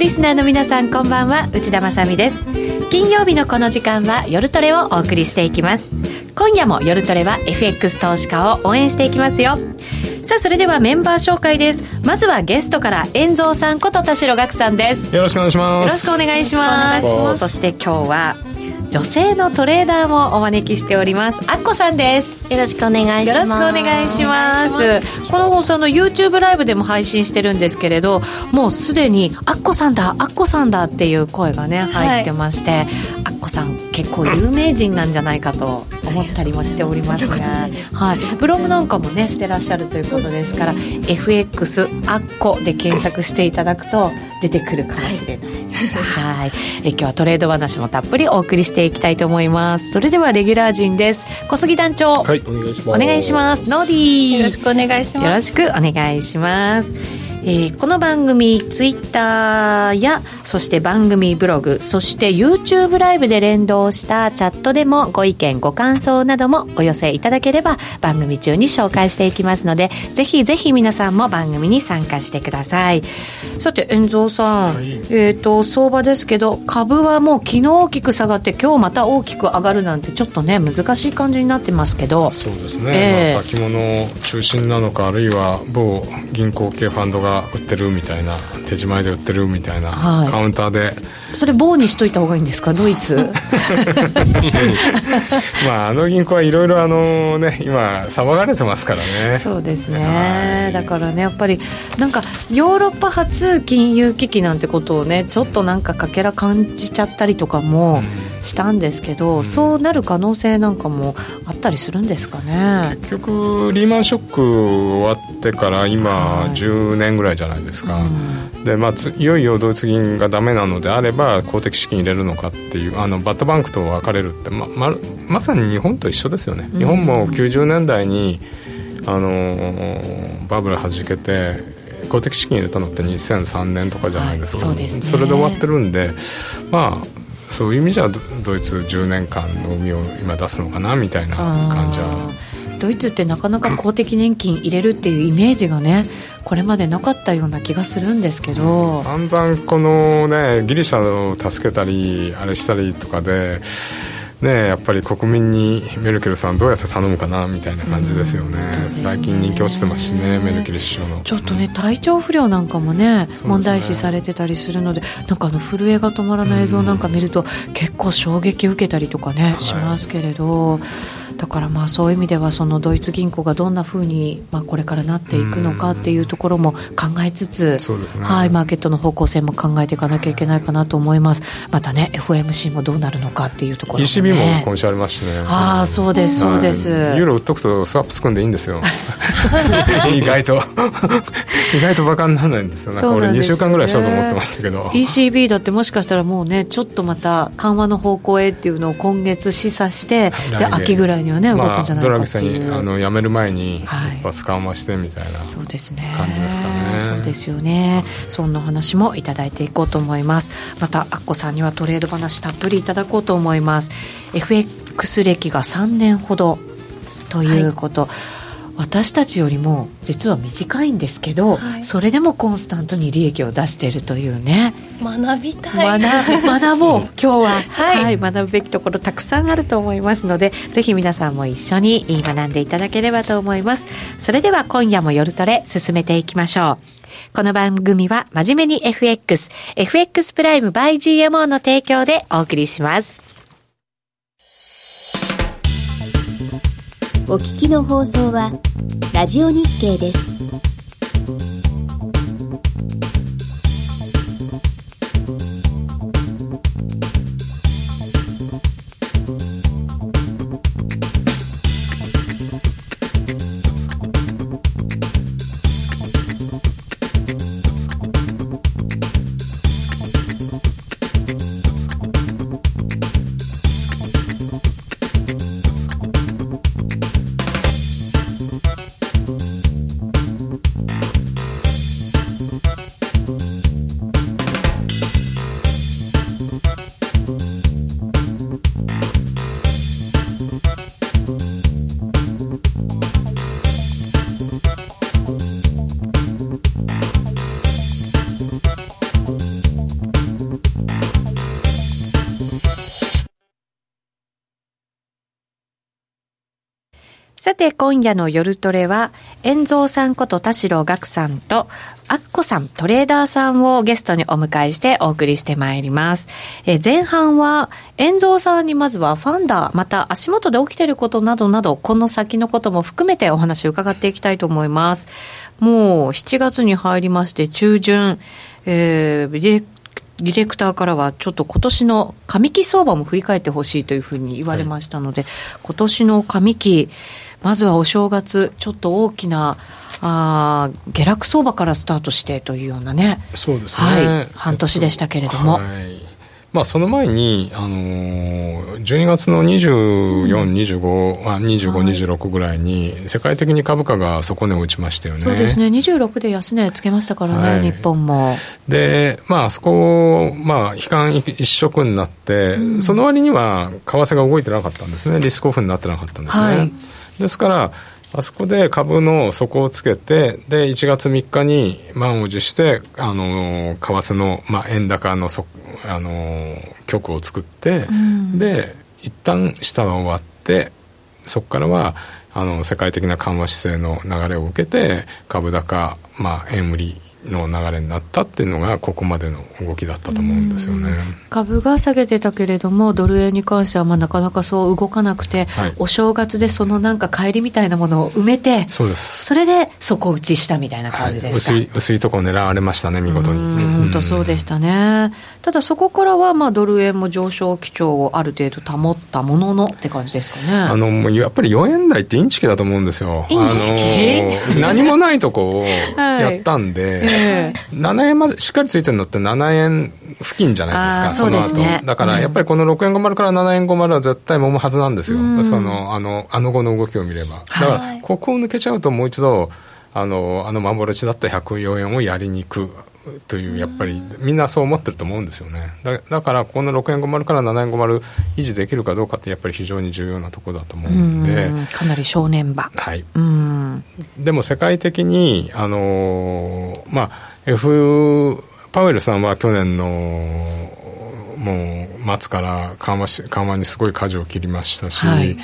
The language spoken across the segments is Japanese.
リスナーの皆さんこんばんは。内田まさです。金曜日のこの時間は夜トレをお送りしていきます。今夜も夜トレは FX 投資家を応援していきますよ。さあそれではメンバー紹介です。まずはゲストから遠蔵さんこと田代岳さんです。よろしくお願いします。よろしくお願いします。そして今日は女性のトレーダーもお招きしております。あっこさんです。よろしくお願いします。よろしくお願いします。この放送の YouTube ライブでも配信してるんですけれどもうすでにあっこさんだあっこさんだっていう声がね入ってまして、はい、あっこさん結構有名人なんじゃないかと思ったりもしておりますが、はい、ブログなんかもねしてらっしゃるということですから、ね、FX あっこで検索していただくと出てくるかもしれない、はい。はい。え今日はトレード話もたっぷりお送りしていきたいと思います。それではレギュラー陣です。小杉団長。はいお願いします。お願いします。ノーディー。よろしくお願いします。よろしくお願いしますえー、この番組ツイッターやそして番組ブログそして YouTube ライブで連動したチャットでもご意見ご感想などもお寄せいただければ番組中に紹介していきますのでぜひぜひ皆さんも番組に参加してください。さて遠蔵さん、はい、えーと、相場ですけど株はもう昨日大きく下がって今日また大きく上がるなんてちょっとね難しい感じになってますけど。そうですね、えー、まあ、先物中心なのかあるいは某銀行系ファンドがが売ってるみたいな手仕舞で売ってるみたいな、はい、カウンターでそれ棒にしといた方がいいんですか？ドイツ。まああの銀行はいろいろあのね今騒がれてますからね。そうですね、はい、だからねやっぱりなんかヨーロッパ初金融危機なんてことをねちょっとなんかかけら感じちゃったりとかもしたんですけど、うん、そうなる可能性なんかもあったりするんですかね？結局リーマンショック終わってから今10年ぐらいじゃないですか、はいうん、でまあいよいよドイツ銀がダメなのであればば公的資金入れるのかっていうあのバッドバンクと分かれるってまままさに日本と一緒ですよね、日本も90年代にあのバブルはじけて公的資金入れたのって2003年とかじゃないですか、はい、そすね、それで終わってるんでまあそういう意味じゃドイツ10年間の海を今出すのかなみたいな感じはドイツってなかなか公的年金入れるっていうイメージがねこれまでなかったような気がするんですけど、散々このねギリシャを助けたりあれしたりとかでねやっぱり国民にメルケルさんどうやって頼むかなみたいな感じですよね。うんね、最近人気落ちてますしねメルケル首相の。ちょっとね体調不良なんかもね、ね、問題視されてたりするのでなんかあの震えが止まらない映像なんか見ると、結構衝撃受けたりとかね、しますけれど。だからまあそういう意味ではそのドイツ銀行がどんなふうにまあこれからなっていくのかっていうところも考えつつ、ね、はい、マーケットの方向性も考えていかなきゃいけないかなと思います。またね FOMC もどうなるのかっていうところも、ね、ECB も今週ありますしね。ああそうですそうです、ユーロ売っとくとスワップつくんでいいんですよ。意外と。意外とバカにならないんですよ。なんか俺2週間ぐらいしようと思ってましたけど。ECB だってもしかしたらもうねちょっとまた緩和の方向へっていうのを今月示唆してで秋ぐらいにはね動くんじゃないかっていう、まあ、ドラギさんにあの辞める前に一発緩和してみたいな、そうですね。感じですかね。そうですよね。そんな話もいただいていこうと思います。またアッコさんにはトレード話たっぷりいただこうと思います。FX 歴が3年ほどということ、はい私たちよりも実は短いんですけど、はい、それでもコンスタントに利益を出しているというね。学びたい。学学ぼう。今日は、はい、はい、学ぶべきところたくさんあると思いますのでぜひ皆さんも一緒に学んでいただければと思います。それでは今夜も夜トレ進めていきましょう。この番組は真面目に FX FX プライム by GMO の提供でお送りしますお聞きの放送はラジオ日経です。て、今夜の夜トレは、遠蔵さんこと田代岳さんと、アッコさん、トレーダーさんをゲストにお迎えしてお送りしてまいります。え前半は、遠蔵さんにまずはファンダー、また足元で起きていることなどなど、この先のことも含めてお話を伺っていきたいと思います。もう7月に入りまして、中旬、えー、ディレクターからはちょっと今年の上期相場も振り返ってほしいというふうに言われましたので、はい、今年の上期、まずはお正月、ちょっと大きなあ下落相場からスタートしてというようなね、そうですね、はい、半年でしたけれども。はい。まあ、その前に、あのー、12月の24、25、あ25、26ぐらいに、世界的に株価が底値を打ちましたよね。そうですね、26で安値つけましたからね、はい、日本も。で、まあ、あそこ、まあ、悲観一色になって、うん、その割には、為替が動いてなかったんですね、リスクオフになってなかったんですね。はい、ですから、あそこで株の底をつけて、で、1月3日に満を持して、あの、為替の、まあ、円高のそ、あの、局を作って、うん、で、一旦下は終わって、そこからは、あの、世界的な緩和姿勢の流れを受けて、株高、まあ、円売りの流れになったっていうのがここまでの動きだったと思うんですよね。株が下げてたけれどもドル円に関してはまあなかなかそう動かなくて、はい、お正月でそのなんか帰りみたいなものを埋めてそうです。それで底打ちしたみたいな感じですか、はい、薄い薄いところ狙われましたね見事に。本当そうでしたねただそこからはまあドル円も上昇基調をある程度保ったもののって感じですかねあのやっぱり4円台ってインチキだと思うんですよインチキ何もないとこをやったんで、はい7円までしっかりついてるのって7円付近じゃないですか、その後、ね、だからやっぱりこの6円50から7円50は絶対揉むはずなんですよ、うん、そのあのあの後の動きを見れば。だから、ここを抜けちゃうともう一度、あのあの幻だった104円をやりに行くというやっぱりみんなそう思ってると思うんですよね。だだからこの6円50から7円50維持できるかどうかってやっぱり非常に重要なところだと思うんで。かなり正念場。はい。でも世界的にあのまあ F パウエルさんは去年のもう末から緩和し緩和にすごい舵を切りましたし、はい、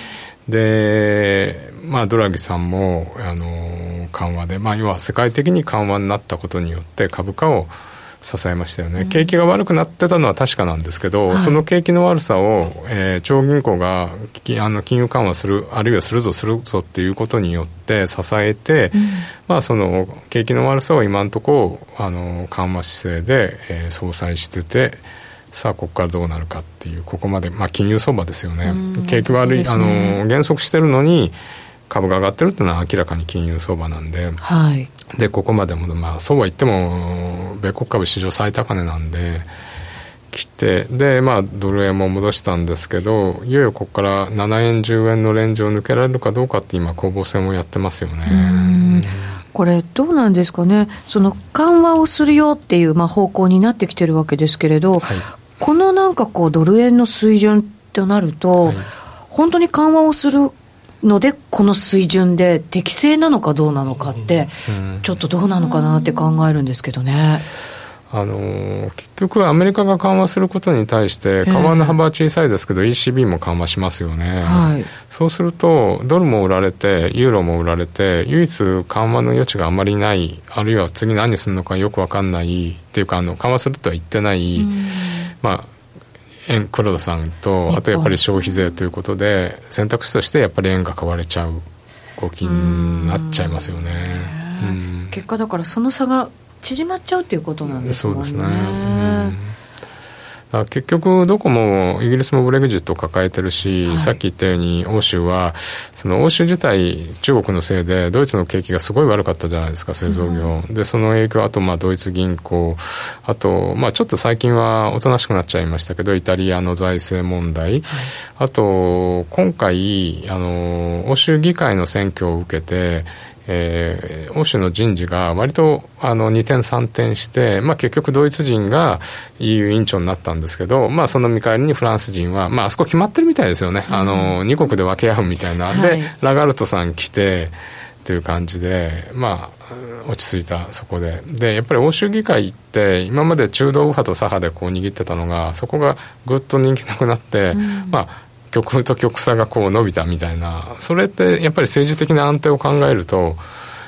でまあドラギさんもあの緩和で、まあ、要は世界的に緩和になったことによって株価を支えましたよね、景気が悪くなってたのは確かなんですけど、はい、その景気の悪さを、えー、超銀行があの金融緩和するあるいはするぞするぞっていうことによって支えて、うん、まあ、その景気の悪さを今のところあの緩和姿勢で、えー、相殺してて。さあここからどうなるかっていうここまで、まあ、金融相場ですよね、景気悪い、ね、あの減速してるのに株が上がってるっていうのは明らかに金融相場なんで、はい、でここまでも、まあ、そうは言っても米国株史上最高値なんで来て。でまあドル円も戻したんですけどいよいよここから7円10円のレンジを抜けられるかどうかって今攻防戦をやってますよね。これどうなんですかね、その緩和をするよっていう、まあ、方向になってきてるわけですけれど、はい、このなんかこう、ドル円の水準となると、はい、本当に緩和をするので、この水準で適正なのかどうなのかって、ちょっとどうなのかなって考えるんですけどね。あの結局、アメリカが緩和することに対して、緩和の幅は小さいですけど、えー、ECB も緩和しますよね、はい、そうすると、ドルも売られて、ユーロも売られて、唯一緩和の余地があまりない、あるいは次何するのかよく分かんないっていうか、あの緩和するとは言ってない、まあ、黒田さんとあとやっぱり消費税ということで選択肢としてやっぱり円が買われちゃう動きになっちゃいますよね、結果だからその差が縮まっちゃうっていうことなんですね。そうですね、結局、どこもイギリスもブレグジットを抱えてるし、はい、さっき言ったように欧州は、その欧州自体、中国のせいで、ドイツの景気がすごい悪かったじゃないですか、製造業。うん、で、その影響、あと、まあ、ドイツ銀行、あと、まあ、ちょっと最近はおとなしくなっちゃいましたけど、イタリアの財政問題、はい、あと、今回、あの、欧州議会の選挙を受けて、えー、欧州の人事が割とあの2点3点して、まあ、結局ドイツ人が EU 委員長になったんですけど、まあ、その見返りにフランス人は、まあ、あそこ決まってるみたいですよね、うん、あの2国で分け合うみたいな、で、ラガルトさん来てという感じで、まあ、落ち着いたそこで。でやっぱり欧州議会って今まで中道右派と左派でこう握ってたのがそこがぐっと人気なくなって、うん、まあ極と極差がこう伸びたみたいな。それってやっぱり政治的な安定を考えると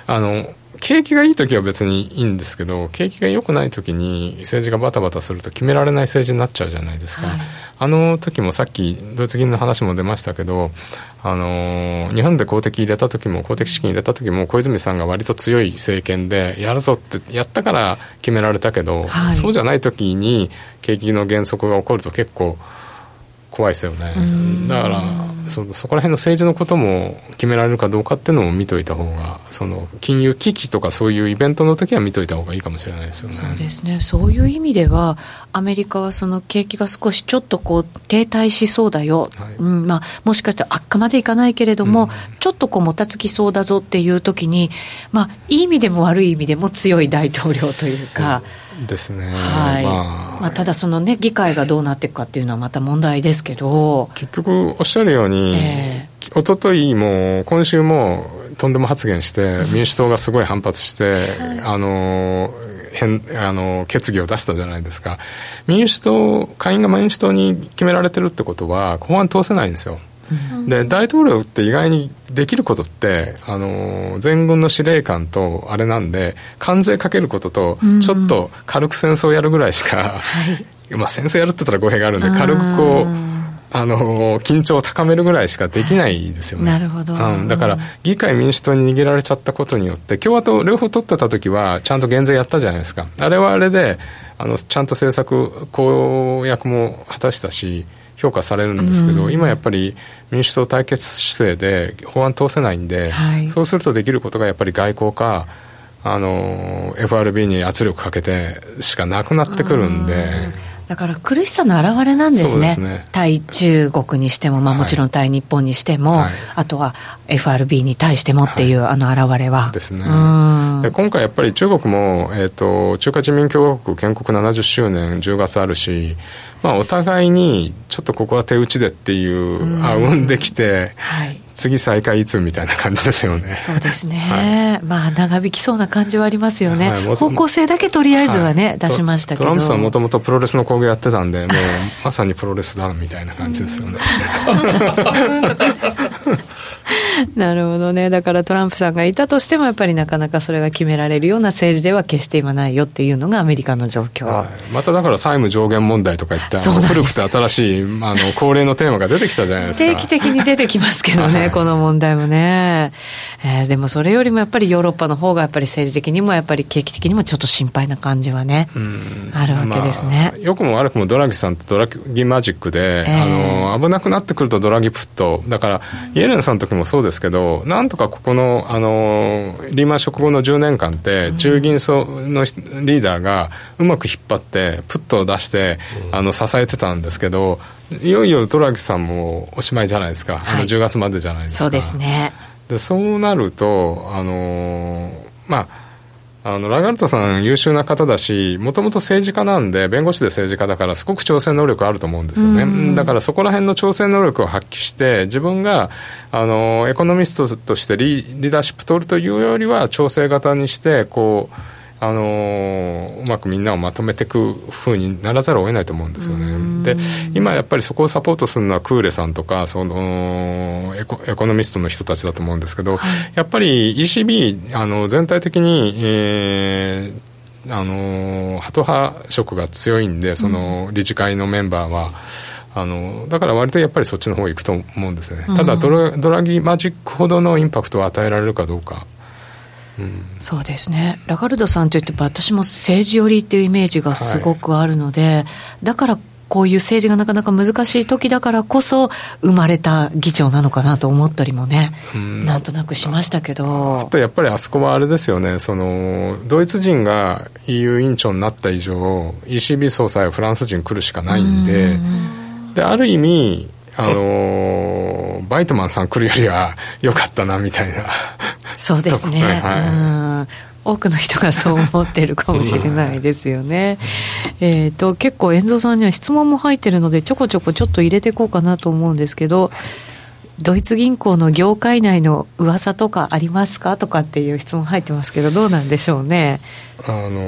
あの景気がいい時は別にいいんですけど景気が良くない時に政治がバタバタすると決められない政治になっちゃうじゃないですか、はい、あの時もさっきドイツ銀の話も出ましたけどあの日本で公的入れた時も公的資金入れた時も小泉さんが割と強い政権でやるぞってやったから決められたけど、はい、そうじゃない時に景気の減速が起こると結構怖いですよね。だからそそこら辺の政治のことも決められるかどうかっていうのも見といた方がその金融危機とかそういうイベントの時は見といた方がいいかもしれないですよね。そうですね。そういう意味ではアメリカはその景気が少しちょっとこう停滞しそうだよ、はい、うん。まあ、もしかして悪化までいかないけれども、うん、ちょっとこうもたつきそうだぞっていう時にまあいい意味でも悪い意味でも強い大統領というか、うんですね、はい。まあ、まあ、ただそのね議会がどうなっていくかっていうのはまた問題ですけど。結局おっしゃるように、えー、一昨日も今週もとんでも発言して民主党がすごい反発して、あの変あの決議を出したじゃないですか。民主党下院が民主党に決められてるってことは法案通せないんですよで大統領って意外にできることってあの全軍の司令官とあれなんで関税かけることとちょっと軽く戦争やるぐらいしか、まあ戦争やるって言ったら語弊があるんで軽くこう。あの緊張を高めるぐらいしかできないですよね。なるほど、うん、だから議会民主党に逃げられちゃったことによって共和党両方取ってた時はちゃんと減税やったじゃないですか。あれはあれであのちゃんと政策公約も果たしたし評価されるんですけど、うん、今やっぱり民主党対決姿勢で法案通せないんで、はい、そうするとできることがやっぱり外交かあの FRB に圧力かけてしかなくなってくるんで。だから苦しさの表れなんですね、すね。対中国にしても、まあ、もちろん対日本にしても、はい、あとは FRB に対してもっていう、はい、あの表れは。ですね。で今回やっぱり中国も、えーと、中華人民共和国建国70周年10月あるし、まあ、お互いにちょっとここは手打ちでっていうあうんできて、はい、次再開いつみたいな感じですよね。そうですね。はい、まあ、長引きそうな感じはありますよね。はい、方向性だけとりあえずはね、はい、出しましたけど。トランプさんもともとプロレスの工業やってたんで、もうまさにプロレスだみたいな感じですよね。なるほどね。だからトランプさんがいたとしても、やっぱりなかなかそれが決められるような政治では決して今ないよっていうのがアメリカの状況。はい、まただから債務上限問題とか言って、古くて新しいあの恒例のテーマが出てきたじゃないですか。定期的に出てきますけどね。この問題もね。えー、でもそれよりもやっぱりヨーロッパの方がやっぱり政治的にもやっぱり景気的にもちょっと心配な感じはね、あるわけですね、まあ、よくも悪くもドラギさんってドラギマジックで、えー、あの危なくなってくるとドラギプット。だからイエレンさんの時もそうですけどなんとかここのあのリーマン食後の10年間って中銀層のリーダーがうまく引っ張ってプットを出して、あの支えてたんですけどいよいよドラギさんもおしまいじゃないですか、はい、あの10月までじゃないですか。そうですねでそうなるとあのまああのラガルトさん優秀な方だしもともと政治家なんで弁護士で政治家だからすごく調整能力あると思うんですよね。だからそこら辺の調整能力を発揮して自分があのエコノミストとしてリーダーシップ取るというよりは調整型にしてこうあのうまくみんなをまとめていくふうにならざるを得ないと思うんですよね。で今やっぱりそこをサポートするのはクーレさんとかそのエコエコノミストの人たちだと思うんですけど、はい、やっぱり ECB あの全体的に、えー、あのハト派色が強いんでその理事会のメンバーは。あのだから割とやっぱりそっちの方行くと思うんですね、ただドラドラギマジックほどのインパクトを与えられるかどうかそうですね。ラガルドさんといって私も政治寄りっていうイメージがすごくあるので、はい、だからこういう政治がなかなか難しい時だからこそ生まれた議長なのかなと思ったりもね、うん、なんとなくしましたけど。あとやっぱりあそこはあれですよね。そのドイツ人が EU 委員長になった以上 ECB 総裁はフランス人来るしかないんで、んである意味あのバイトマンさん来るよりは良かったなみたいなそうですね、はい、多くの人がそう思ってるかもしれないですよね。えっと結構遠藤さんには質問も入ってるのでちょこちょこちょっと入れていこうかなと思うんですけどドイツ銀行の業界内の噂とかありますかとかっていう質問入ってますけどどうなんでしょうね。あの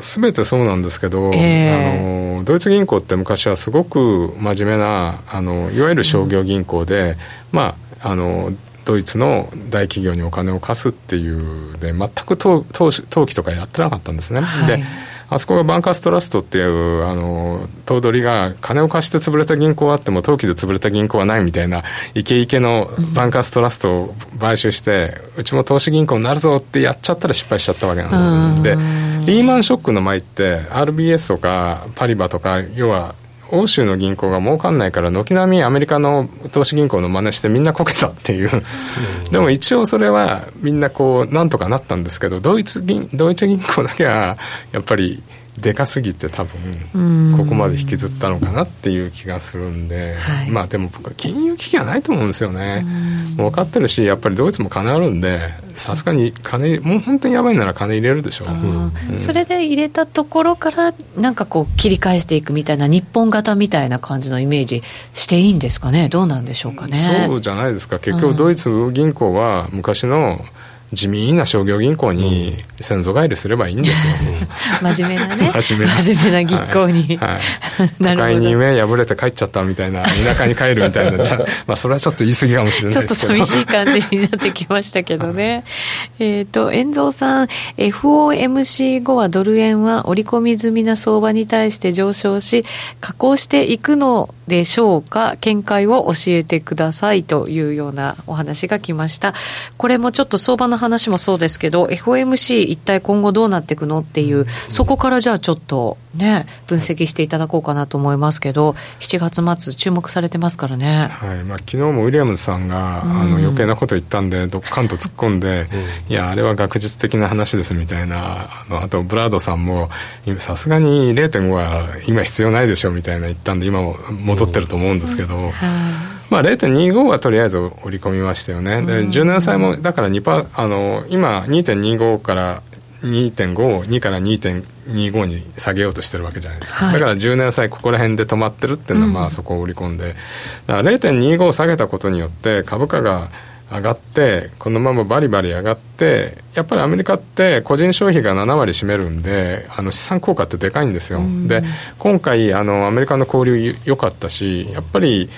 全てそうなんですけど、えー、あのドイツ銀行って昔はすごく真面目なあのいわゆる商業銀行で、うん、まああのドイツの大企業にお金を貸すっていうで全く投機とかやってなかったんですね。はい、であそこがバンカーストラストっていうあの頭取が金を貸して潰れた銀行はあっても投機で潰れた銀行はないみたいなイケイケのバンカーストラストを買収して、うちも投資銀行になるぞってやっちゃったら失敗しちゃったわけなんですでリーマンショックの前って RBS とかパリバとか要は欧州の銀行が儲かんないから軒並みアメリカの投資銀行の真似してみんなこけたっていう、でも一応それはみんなこうなんとかなったんですけどドイツ銀ドイツ銀行だけはやっぱりでかすぎて多分ここまで引きずったのかなっていう気がするんで、はい、まあでも僕は金融危機はないと思うんですよね。分かってるしやっぱりドイツも金あるんでさすがに金もう本当にやばいなら金入れるでしょう、うん、それで入れたところからなんかこう切り返していくみたいな日本型みたいな感じのイメージしていいんですかね？どうなんでしょうかね？そうじゃないですか。結局ドイツ銀行は昔の、うん地味な商業銀行に先祖返りすればいいんですよ、真面目なね。真面目な。真面目な銀行に、はい。はい、都会に目破れて帰っちゃったみたいな田舎に帰るみたいな。まあそれはちょっと言い過ぎかもしれないですけど。ちょっと寂しい感じになってきましたけどね。えっと遠蔵さん FOMC 後はドル円は織り込み済みな相場に対して上昇し下降していくのでしょうか？見解を教えてくださいというようなお話が来ました。これもちょっと相場の話もそうですけど FOMC 一体今後どうなっていくのっていう、そこからじゃあちょっとね分析していただこうかなと思いますけど7月末注目されてますからね、はい。まあ、昨日もウィリアムズさんが、あの余計なこと言ったんでどっかんと突っ込んで、いやあれは学術的な話ですみたいなあのあとブラードさんもさすがに0.5は今必要ないでしょみたいな言ったんで今も戻ってると思うんですけど、はいまあ、0.25はとりあえず織り込みましたよね、で17歳もだから2パあの今2.25から2.5 2から2.25に下げようとしてるわけじゃないですか、はい、だから10年債ここら辺で止まってるっていうのはまあそこを織り込んで、だから0.25下げたことによって株価が上がってこのままバリバリ上がってやっぱりアメリカって個人消費が7割占めるんであの資産効果ってでかいんですよ、で今回あのアメリカの交流良かったしやっぱり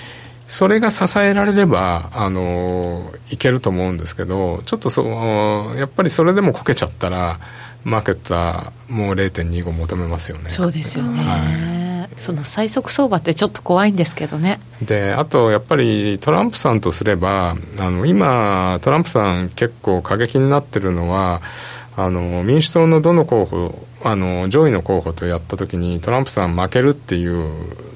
それが支えられればあのいけると思うんですけどちょっとそうやっぱりそれでもこけちゃったらマーケットはもう0.25求めますよね。そうですよね、はい、その最速相場ってちょっと怖いんですけどね。であとやっぱりトランプさんとすればあの今トランプさん結構過激になってるのはあの民主党のどの候補あの上位の候補とやった時にトランプさん負けるっていう、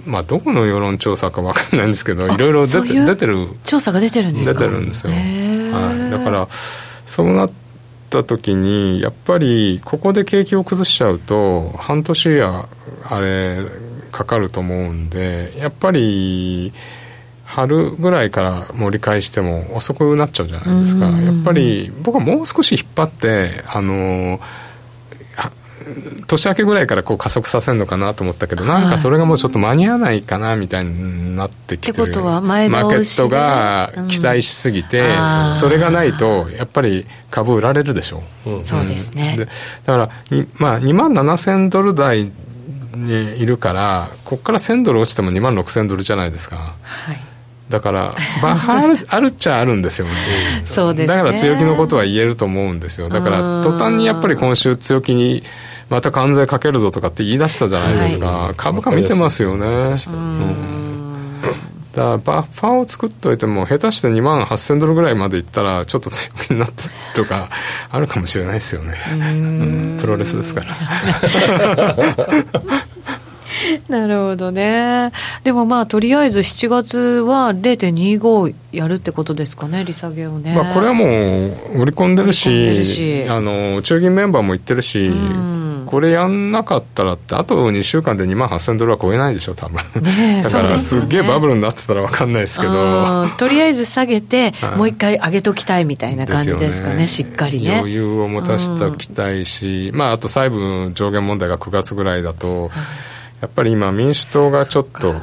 まあ、どこの世論調査か分かんないんですけどいろいろ出て出てる調査が出てるんですか？出てるんですよ、はい、だからそうなった時にやっぱりここで景気を崩しちゃうと半年やあれかかると思うんでやっぱり春ぐらいから盛り返しても遅くなっちゃうじゃないですか。やっぱり僕はもう少し引っ張ってあの年明けぐらいからこう加速させるのかなと思ったけど、はい、なんかそれがもうちょっと間に合わないかなみたいになってきてるってことは前マーケットが期待しすぎて、うん、それがないとやっぱり株売られるでしょう、うん、そうですね。でだから、まあ、2万7000ドル台にいるからここから1000ドル落ちても2万6000ドルじゃないですか。はいだから、バッハある あるっちゃあるんですよね。そうです、ね、だから強気のことは言えると思うんですよ。だから、途端にやっぱり今週強気にまた関税かけるぞとかって言い出したじゃないですか、はい、株価見てますよね。うん。だからバッファーを作っといても下手して2万8000ドルぐらいまでいったらちょっと強気になってとかあるかもしれないですよね、うん、プロレスですから なるほどね。でもまあ、とりあえず7月は0.25やるってことですかね、利下げをね。まあ、これはもう売り込んでるし、あの中銀メンバーも言ってるし、うん。これやんなかったらって、あと2週間で2万8000ドルは超えないでしょ、多分。ね だからすっげえバブルになってたら分かんないですけど、とりあえず下げて、もう一回上げときたいみたいな感じですかね、ね。しっかりね。余裕を持たせておきたいし、まあ、あと債務上限問題が9月ぐらいだと、やっぱり今、民主党がちょっと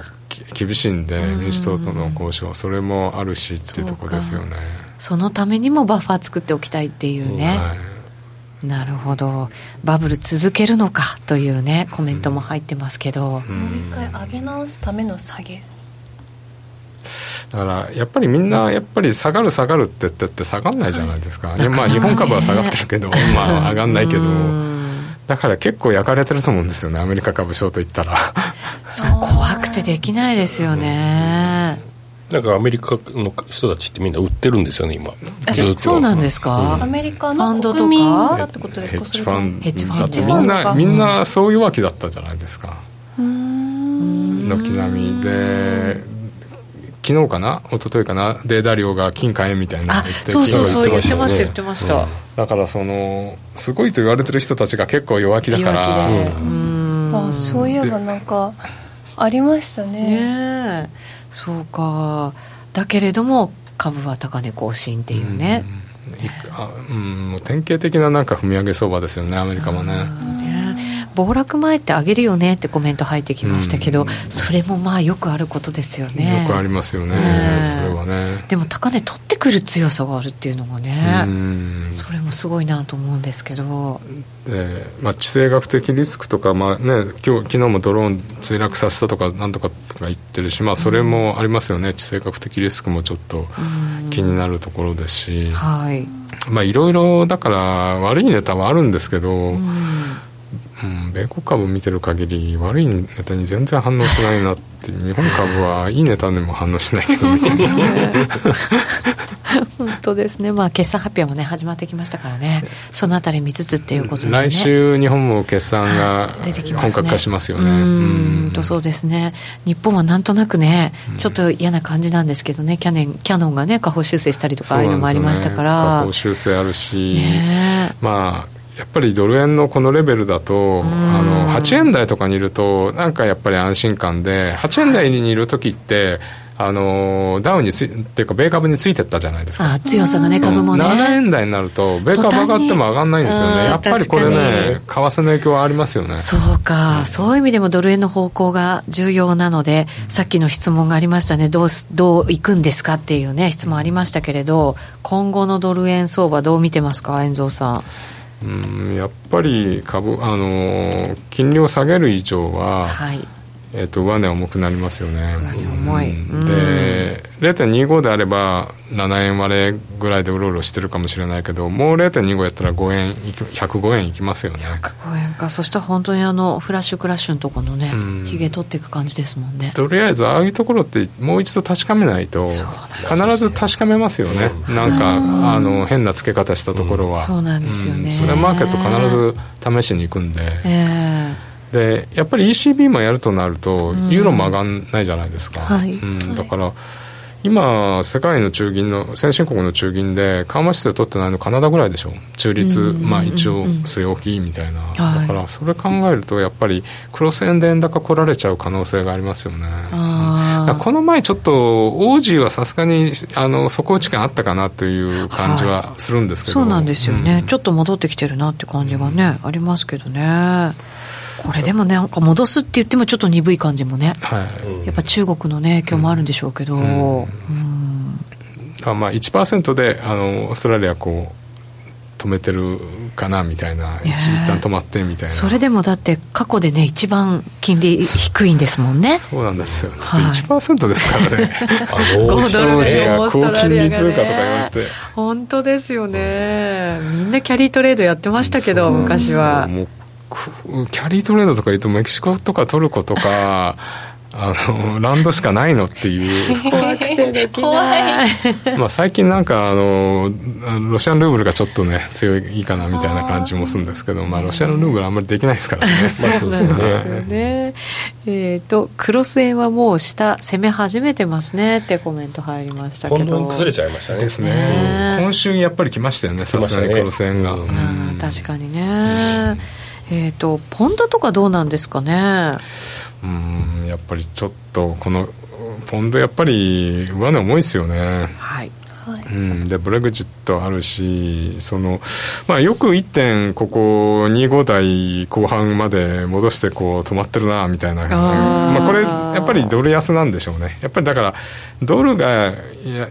厳しいんで、民主党との交渉それもあるしっていうところですよね。そのためにもバッファー作っておきたいっていうね、はい、なるほど。バブル続けるのかというねコメントも入ってますけど、もう一回上げ直すための下げ。だからやっぱりみんなやっぱり下がる下がるって言ってって下がんないじゃないですか、はい、まあ日本株は下がってるけど まあ上がんないけどだから結構焼かれてると思うんですよね。アメリカ株賞といったら。そう怖くてできないですよね、なんかアメリカの人たちってみんな売ってるんですよね今。ずっと。そうなんですか、うん、アメリカの国民だってことですか？ヘッジファンヘッジファンみんなみんなそういうわけだったじゃないですか。軒並み。で昨日かな？一昨日かな？データ量が金買えみたいなあそうそうそう言ってました言ってました、うん、だからそのすごいと言われてる人たちが結構弱気だから。あそういえばなんかありましたね。ねそうか。だけれども株は高値更新っていうね、うん、うん、典型的ななんか踏み上げ相場ですよねアメリカもね、暴落前ってあげるよねってコメント入ってきましたけど、うん、それもまあよくあることですよね。よくありますよね、それはね。でも高値取ってくる強さがあるっていうのがね、それもすごいなと思うんですけど。で、まあ、地政学的リスクとか、まあね、今日昨日もドローン墜落させたとかなんとかとか言ってるし、まあ、それもありますよね、地政学的リスクもちょっと気になるところですし、はい。まあいろいろだから悪いネタはあるんですけど、うん、米国株見てる限り悪いネタに全然反応しないなって 日本株はいいネタでも反応しないけどみたいな本当ですね。まあ決算発表もね始まってきましたからね。そのあたり見つつっていうことで、ね、来週日本も決算が本格化しますよね、うんとそうですね。日本はなんとなくねちょっと嫌な感じなんですけどね。キャネンキャノンがね下方修正したりとかああいうのもありましたから、ね、下方修正あるし、ね、まあやっぱりドル円のこのレベルだと、あの8円台とかにいると、なんかやっぱり安心感で、8円台にいる時って、あのダウンにつっていうか、米株についてったじゃないですか。あ強さがね、株もね。7円台になると、米株上がっても上がらないんですよね。やっぱりこれね、為替の影響はありますよね。そうか、うん、そういう意味でもドル円の方向が重要なので、さっきの質問がありましたね、どうどういくんですかっていうね、質問ありましたけれど、今後のドル円相場、どう見てますか、遠蔵さん？うんやっぱり株あの金利を下げる以上は、はい。えーと、上値重くなりますよね。重い、うん、で0.25であれば7円割れぐらいでうろうろしてるかもしれないけどもう0.25やったら5円105円いきますよね。105円か。そしたら本当にあのフラッシュクラッシュのところのね、うん、ひげ取っていく感じですもんね。とりあえずああいうところってもう一度確かめないと必ず確かめますよね。なんかあの変な付け方したところは、そうなんですよね、それはマーケット必ず試しに行くんで、えーでやっぱり ECB もやるとなると、ユーロも上がらないじゃないですか、はい。うん、だから、今、世界の中銀の、先進国の中銀で緩和姿勢取ってないのカナダぐらいでしょ、中立、まあ、一応、据え置きみたいな、はい、だからそれ考えると、やっぱりクロス円で円高来られちゃう可能性がありますよね。この前、ちょっと、オージーはさすがにあの底打ち感あったかなという感じはするんですけど、はい、そうなんですよね、うん、ちょっと戻ってきてるなって感じがね、ありますけどね。これでもねなんか戻すって言ってもちょっと鈍い感じもね、はい、やっぱ中国のね影響もあるんでしょうけど、うん、うん。あまあ1%であのオーストラリアこう止めてるかなみたいな。一旦止まってみたいな。それでもだって過去でね一番金利低いんですもんね。そうなんですよ、はい、1%ですからね。5ドルで高金利通貨とか言われて本当ですよね。みんなキャリートレードやってましたけど昔はキャリートレードとか言うとメキシコとかトルコとか あのランドしかないのっていう。怖くてできない。まあ最近なんかあのロシアンルーブルがちょっとね強いかなみたいな感じもするんですけどまあロシアのルーブルあんまりできないですからね。そうなんですよね。えっ、とクロス円はもう下攻め始めてますねってコメント入りましたけど。崩れちゃいましたね。ですね、今週やっぱり来ましたよねさすがにクロス円が、うん、確かにね、えっ、とポンドとかどうなんですかね？うんやっぱりちょっとこのポンドやっぱり上値重いですよね。はい、ううん、でブレグジットあるしその、まあ、よく1点ここ25台後半まで戻してこう止まってるなみたいな。まあ、これやっぱりドル安なんでしょうね。やっぱりだからドルが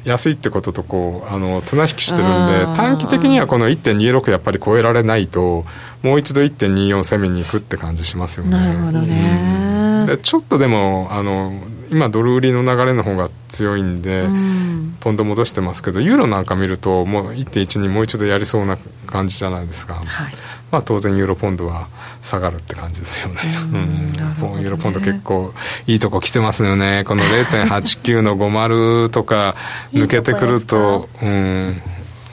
安いってこととこうあの綱引きしてるんで短期的にはこの1.26やっぱり超えられないともう一度1.24攻めに行くって感じしますよね。なるほどね、うん、でちょっとでもあの今ドル売りの流れの方が強いんで、うん、ポンド戻してますけどユーロなんか見るともう1.1にもう一度やりそうな感じじゃないですか、はい、まあ、当然ユーロポンドは下がるって感じですよね、うん、ユーロポンド結構いいとこ来てますよね。この0.89の50とか抜けてくるとうん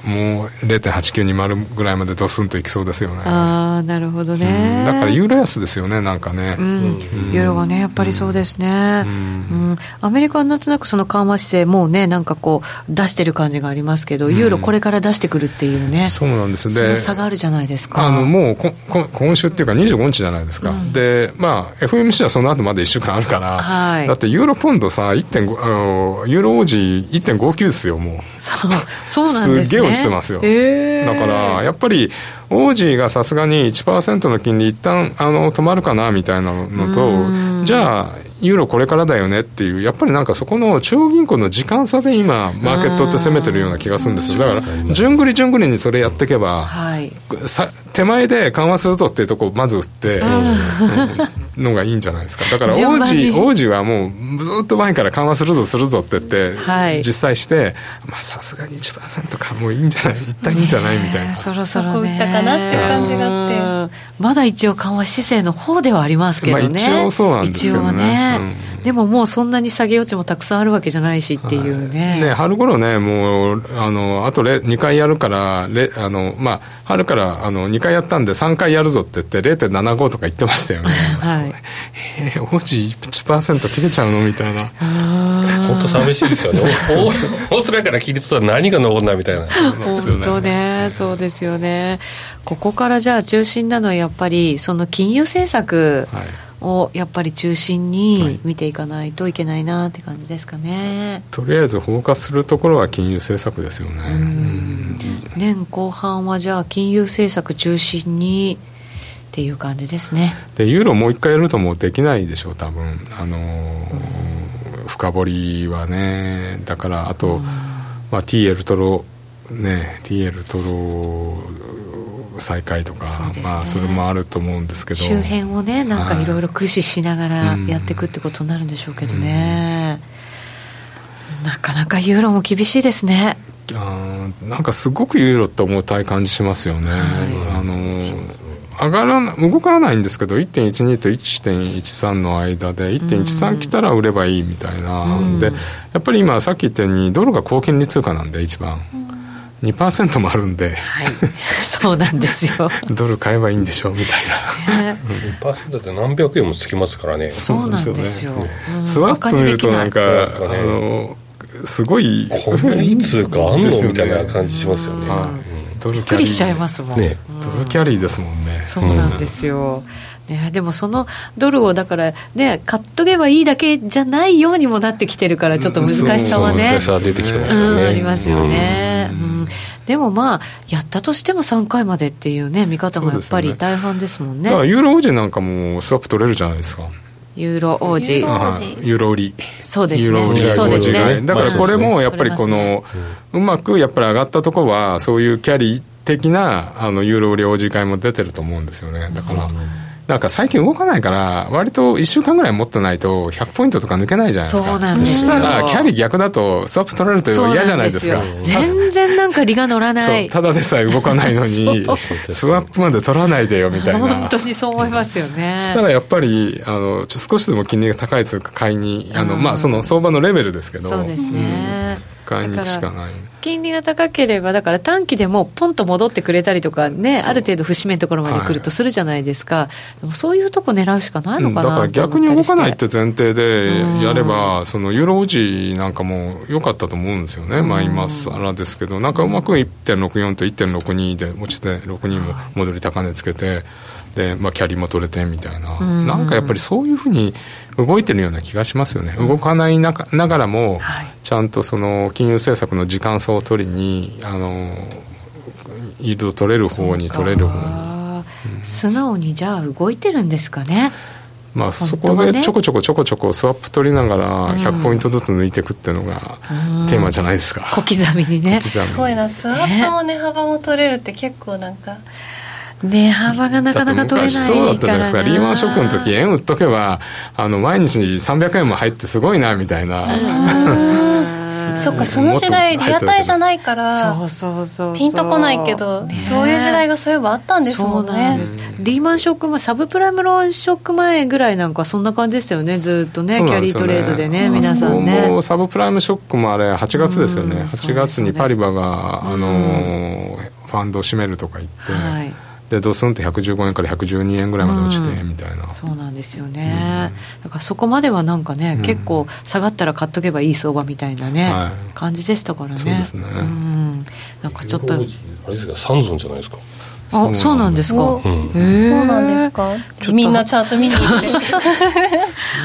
もう0.8920ぐらいまでドスンといきそうですよね。ああなるほどね、うん、だからユーロ安ですよねなんかね、うん、ユーロがねやっぱりそうですね、うん、アメリカはなんとなくその緩和姿勢もうねなんかこう出してる感じがありますけど、ユーロこれから出してくるっていうねそうなんです。ねその差があるじゃないですか。あのもうここ今週っていうか25日じゃないですか、でまあ FMC はその後まで1週間あるから、はい、だってユーロポンドさ1.5あのユーロ王子1.59ですよもう。そうそうなんですね落ちてますよ、えー、だからやっぱり王子がさすがに1%の金利一旦あの止まるかなみたいなのとじゃあユーロこれからだよねっていう、やっぱりなんかそこの中央銀行の時間差で今、マーケットって攻めてるような気がするんですよ。だから、順繰り順繰りにそれやっていけば、はい、さ手前で緩和するぞっていうとこをまず打って、のがいいんじゃないですか。だから王子、王子はもうずっと前から緩和するぞするぞって言って、はい、実際して、まあさすがに1%かもういいんじゃない一旦いいんじゃないみたいな。そろそろ、ね、打ったかなっていう感じがあって。まだ一応緩和姿勢の方ではありますけどね。まあ、一応そうなんですけどね。ねうん、でももうそんなに下げ余地もたくさんあるわけじゃないしっていうね。はい、ね春頃ね、もう、あの、あと2回やるから、あの、まあ、春からあの2回やったんで3回やるぞって言って0.75とか言ってましたよね。はい。えー、王子1%切れちゃうのみたいな。本当寂しいですよね。オーストラリアから聞いてたら何が残るんだみたいな。本当ね、そうですよね。ここからじゃあ中心なのはやっぱりその金融政策。はいをやっぱり中心に見ていかないといけないなって感じですかね、はい、とりあえず放火するところは金融政策ですよね。年後半はじゃあ金融政策中心にっていう感じですね。でユーロもう一回やるともうできないでしょう多分。あの深掘りはね。だからあと、まあ、TL トロね TL トロ再開とか、ね、まあ、それもあると思うんですけど。周辺をねなんかいろいろ駆使しながらやっていくってことになるんでしょうけどね、うん、なかなかユーロも厳しいですね。あなんかすごくユーロって重たい感じしますよね、はい、あの上がらな動かないんですけど1.12と1.13の間で1.13来たら売ればいいみたいな、うん、でやっぱり今さっき言ったようにドルが高金利通貨なんで一番、うん2%もあるんで、はい、そうなんですよ。ドル買えばいいんでしょうみたいな、ね、2%って何百円もつきますからね。そうなんですよ、ね。うん、スワップ見るとなんか、ね、あのすごい。こんないい通貨あんの、みたいな感じしますよね、ドルキャリー。しちゃいますもん、ね、ドルキャリーですもんね。そうなんですよ、ね、でもそのドルをだからね買っとけばいいだけじゃないようにもなってきてるからちょっと難しさはね、難しさ出てきてますよね、ありますよね、うんでもまあ、やったとしても3回までっていうね、見方がやっぱり大半ですもんね。ねユーロ王子なんかもスワップ取れるじゃないですか。ユーロ王子。ユーロ売り。そうですね。そうですね。だからこれもやっぱりこの、うまくやっぱり上がったところは、そういうキャリー的なあのユーロ売り王子会も出てると思うんですよね。だから。なんか最近動かないから、割と1週間ぐらい持ってないと、100ポイントとか抜けないじゃないですか。そうなんですそしたら、キャリー逆だと、スワップ取られると嫌じゃないですか。全然なんか利が乗らない。ただでさえ動かないのに、スワップまで取らないでよみたいな。本当にそう思いますよね。したらやっぱり、あの、少しでも金利が高い通貨買いに、あの、まあ、その相場のレベルですけど。そうですね。うん買いに行くしかない金利が高ければだから短期でもポンと戻ってくれたりとかねある程度節目のところまで来るとするじゃないですか、はい、でもそういうとこ狙うしかないのかな、だから逆に動かないって前提でやれば、そのユーロオジなんかも良かったと思うんですよね、まあ今更ですけどなんかうまく1.64と1.62で落ちて62も戻り高値つけてで、まあ、キャリーも取れてみたいな、ん。なんかやっぱりそういうふうに動いてるような気がしますよね、動かないなながらも、ちゃんとそのの金融政策の時間差を取りにあのイールド取れる方に取れる方に、うん、素直にじゃあ動いてるんですかね。まあ、そこでちょこちょこちょこちょこスワップ取りながら100ポイントずつ抜いていくっていうのがテーマじゃないですか、小刻みにね。すごいな。スワップも値幅も取れるって結構なんか、値幅がなかなか取れないそうだったじゃないですか。リーマンショックの時円売っとけばあの毎日300円も入ってすごいなみたいなそっかその時代リアタイじゃないからそうそうそうピンとこないけど、ね、そういう時代がそういえばあったんですもんねリーマンショック前サブプライムローンショック前ぐらいなんかそんな感じでしたよね。ずっとね、ね、キャリートレードでね皆さんね。サブプライムショックもあれ8月ですよね、うん、8月にパリバが、あのファンドを閉めるとか言って、はいでドスンって115円から112円ぐらいまで落ちて、みたいな。そうなんですよね、うん、だからそこまではなんかね、うん、結構下がったら買っとけばいい相場みたいなね、はい、感じでしたからね。そうですね、うん、なんかちょっと。あれですか？サンゾンじゃないですか？あそうなんです。か、うん、そうなんですか？みんなチャート見に行って。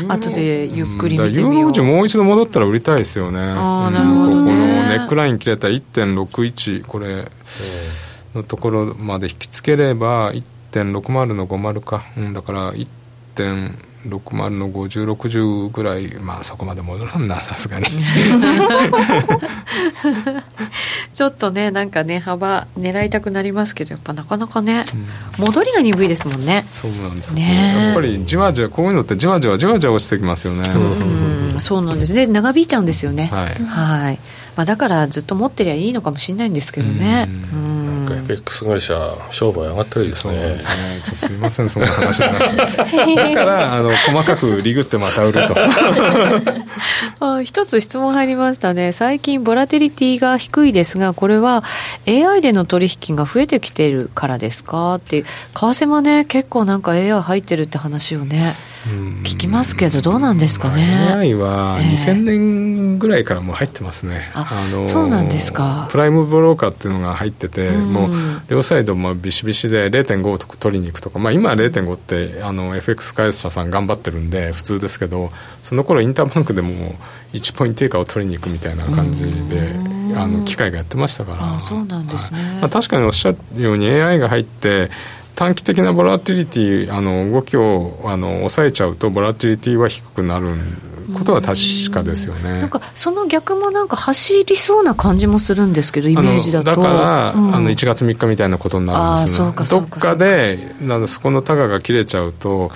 後でゆっくり見てみよう。ユーロ時もう一度戻ったら売りたいですよね。あなるほど、ね、ここのネックライン切れた1.61これ、のところまで引きつければ1.60の50か、うん、だから1.60の5060ぐらいまあそこまで戻らんな さすがに。ちょっとねなんかね幅狙いたくなりますけどやっぱなかなかね、うん、戻りが鈍いですもんね。そうなんですねやっぱりじわじわこういうのってじわじわじわじわ落ちてきますよね。うんそうなんです。ね長引いちゃうんですよね。はい、はい。まあ、だからずっと持ってりゃいいのかもしれないんですけどね。うん FX 会社商売上がったらいいですねですね。すみませんそんな話になっちゃって。だからあの細かくリグってまた売ると。あ一つ質問入りましたね。最近ボラティリティが低いですがこれは AI での取引が増えてきてるからですか？って為替もね結構なんか AI 入ってるって話をね聞きますけどどうなんですかね？AI は2000年ぐらいからもう入ってますね、えー、あのそうなんですか。プライムブローカーっていうのが入ってて、もう両サイドもビシビシで0.5と取りに行くとか、まあ、今は0.5ってあの FX 開発者さん頑張ってるんで普通ですけどその頃インターバンクでも1ポイント以下を取りに行くみたいな感じであの機械がやってましたから。あそうなんですね、まあ、確かにおっしゃるように AI が入って短期的なボラティリティあの動きをあの抑えちゃうとボラティリティは低くなることは確かですよね。なんかその逆もなんか走りそうな感じもするあのイメージだと。だから、うん、あの1月3日みたいなことになるんですね。どっかでなんそこのタガが切れちゃうと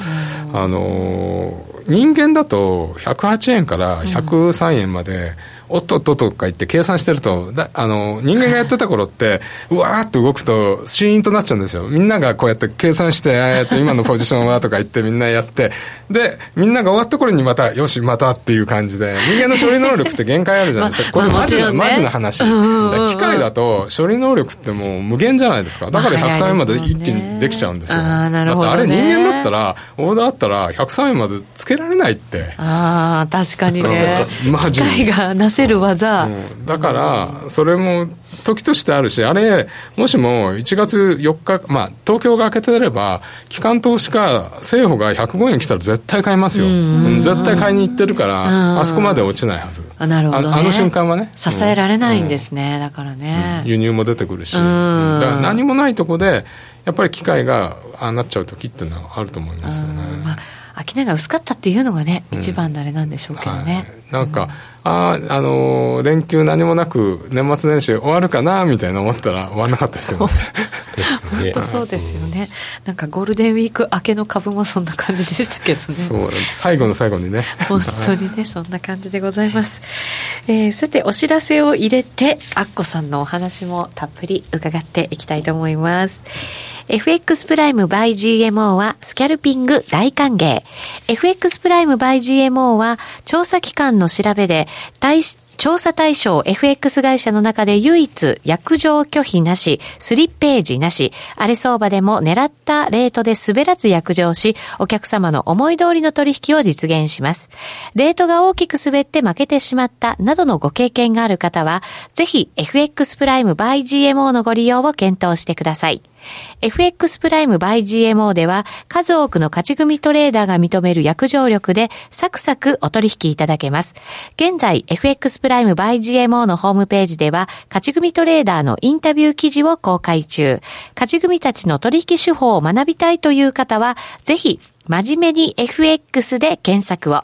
あの人間だと108円から103円まで、うんおっとっととか言って計算してると、だあの、人間がやってた頃って、うわーっと動くと、シーンとなっちゃうんですよ。みんながこうやって計算して、えっと、今のポジションはとか言ってみんなやって、で、みんなが終わった頃にまた、よし、またっていう感じで、人間の処理能力って限界あるじゃないですか。これマジな、マジな話。機械だと、処理能力ってもう無限じゃないですか。だから103円まで一気にできちゃうんですよ。だってあれ人間だったら、オーダーあったら103円までつけられないって。ああ、確かにね。マジ機械がなせる技、うん、だからそれも時としてあるしあれもしも1月4日まあ東京が開けてれば機関投資家政府が105円来たら絶対買いますよ、絶対買いに行ってるからあそこまで落ちないはず。あなるほど、ね、あの瞬間はね。支えられないんですね、うん、だからね、輸入も出てくるし、だから何もないとこでやっぱり機械がああなっちゃう時っていうのはあると思いますよね、まあ商いが薄かったっていうのがね、一番のあれなんでしょうけどね。はい、なんか、ああ、あのー、連休何もなく年末年始終わるかなみたいな思ったら終わらなかったですよね。本当そうですよね。なんかゴールデンウィーク明けの株もそんな感じでしたけどね。そう最後の最後にね。本当にね、そんな感じでございます。えー、さて、お知らせを入れて、アッコさんのお話もたっぷり伺っていきたいと思います。FX プライム by GMO はスキャルピング大歓迎。FX プライム by GMO は調査機関の調べで対調査対象 FX 会社の中で唯一約定拒否なし、スリッページなし、荒れ相場でも狙ったレートで滑らず約定し、お客様の思い通りの取引を実現します。レートが大きく滑って負けてしまったなどのご経験がある方は、ぜひ FX プライム by GMO のご利用を検討してください。FX プライム by GMO では数多くの勝ち組トレーダーが認める約定力でサクサクお取引いただけます。現在 FX プライム by GMO のホームページでは勝ち組トレーダーのインタビュー記事を公開中。勝ち組たちの取引手法を学びたいという方はぜひ真面目に FX で検索を。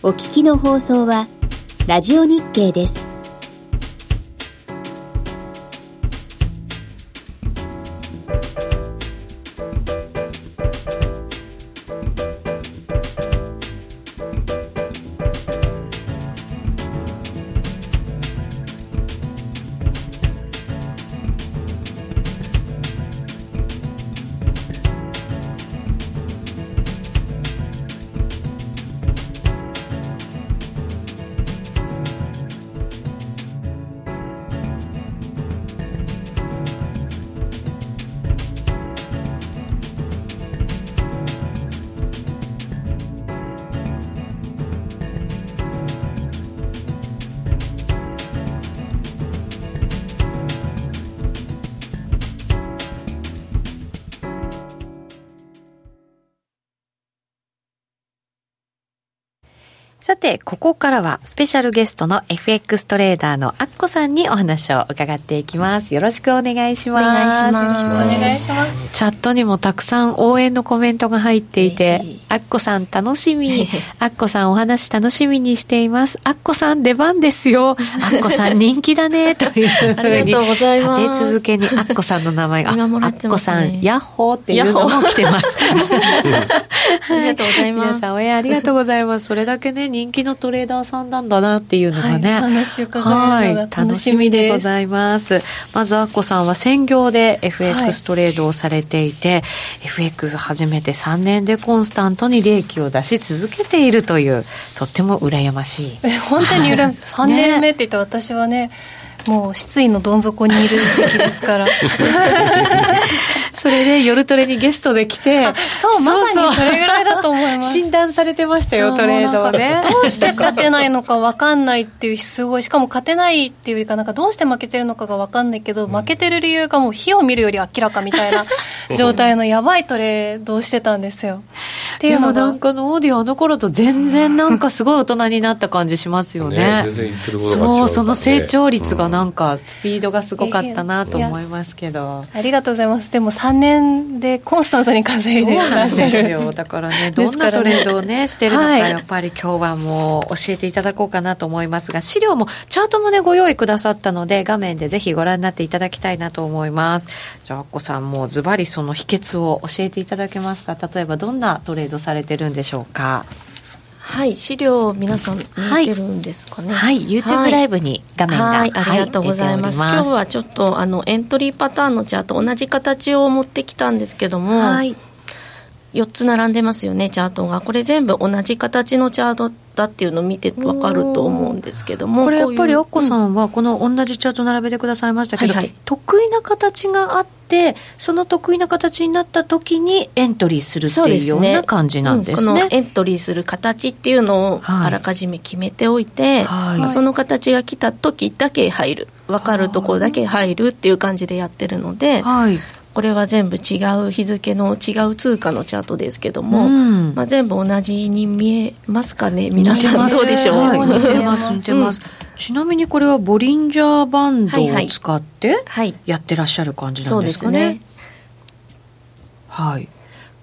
お聞きの放送はラジオ日経です。ここからはスペシャルゲストの FX トレーダーのアッコさんにお話を伺っていきます。よろしくお願いします。お願いします。お願いします。チャットにもたくさん応援のコメントが入っていて、アッコさん楽しみ。アッコさんお話楽しみにしています。アッコさん出番ですよ。アッコさん人気だね。というふうに。ありがとうございます立て続けにアッコさんの名前が、アッコさん、ヤッホーっていうのも来てます。ありがとうございます皆さん応援ありがとうございます。それだけね、人気のトレーダーさんなんだなっていうのがね。はいお話を伺えるのが楽しみでございます。まず、アッコさんは専業で FX トレードをされていて、FX 始めて3年でコンスタントに利益を出し続けているという、とっても羨ましい。え本当に羨む3 年目って言ったら私はねもう失意のどん底にいる時期ですから。それで夜トレにゲストで来て、そうまさにそれぐらいだと思います。診断されてましたよ、トレードをね。どうして勝てないのか分かんないっていうすごい。しかも勝てないっていうよりかなんかどうして負けてるのかが分かんないけど、負けてる理由がもう火を見るより明らかみたいな 状態のやばいトレードをしてたんですよ。っていうのが。でもなんかのオーディオあの頃と全然なんかすごい大人になった感じしますよね。ね全然言ってることが違うそう、その成長率がなんかスピードがすごかったなと思いますけど。ありがとうございますでも3年でコンスタントに稼いでいそうなんですよ。だからね、どんなトレードをね、してるのか、はいやっぱり今日はもう教えていただこうかなと思いますが、資料も、チャートもね、ご用意くださったので、画面でぜひご覧になっていただきたいなと思います。じゃあ、アッコさんもズバリその秘訣を教えていただけますか？例えばどんなトレードされてるんでしょうか？はい、資料皆さん見てるんですかね。はい、YouTube ライブに画面が、はい、ありがとうございます。はい出ており今日はちょっとあのエントリーパターンのチャート同じ形を持ってきたんですけども、はい4つ並んでますよねチャートが。これ全部同じ形のチャートだっていうのを見てわかると思うんですけどもこれやっぱりアッコさん、ん。はこの同じチャート並べてくださいましたけど、はいはい。得意な形があってその得意な形になった時にエントリーするっていうような感じなんですうん。こね。のエントリーする形っていうのをはい。あらかじめ決めておいて、はい。まあその形が来た時だけ入る。分かるところだけ入るっていう感じでやってるので、はい、これは全部違う日付の違う通貨のチャートですけども、うん。まあ、全部同じに見えますかね皆さんどうでしょう、はい、似てまますす 似てます、ちなみにこれはボリンジャーバンドを使ってはいやってらっしゃる感じなそんでかうですすね。ね。はい。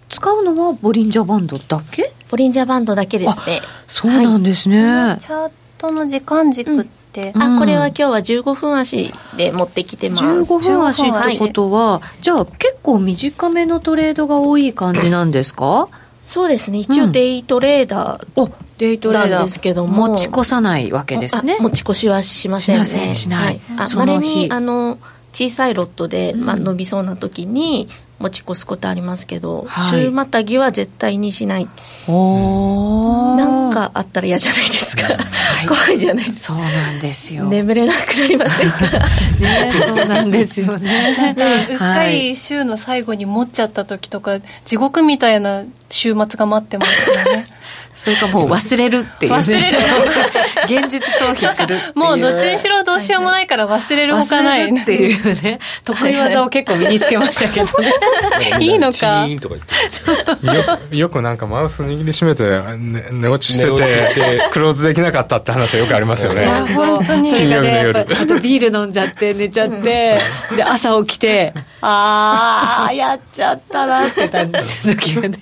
使うのはボリンジャーバンドだけ？ボリンジャーバンドだけですね。そうなんですね、チャートの時間軸って、うん。あこれは今日は15分足で持ってきてます。15分足ってことは、じゃあ結構短めのトレードが多い感じなんですか？そうですね。一応デイトレーダー、おデイトレーダー。ですけども。持ち越さないわけですね。あ持ち越しはしませんね。しましない。はい、あまれにあの小さいロットで、まあ、伸びそうな時に持ち越すことありますけど、はい。週またぎは絶対にしない。おーかあったら嫌じゃないですか、怖いじゃないですそうなんですよ、か眠れなくなりませんか？ね。そうなんですよね。うっかはいり週の最後に持っちゃった時とか地獄みたいな週末が待ってますよねそれかもう忘れるっていう、ね、忘れる。現実逃避するもうどっちにしろどうしようもないから忘れるほかない。っていうね。得意技を結構身につけましたけどね。いいのか。チーンとか言ってよよくなんかマウス握りしめて、ね、寝落ちして寝落ちして。てクローズできなかったって話はよくありますよね。本当に。それがね金曜日の夜。やっぱあとビール飲んじゃって寝ちゃってで朝起きて ああ やっちゃったなって感じの時がね。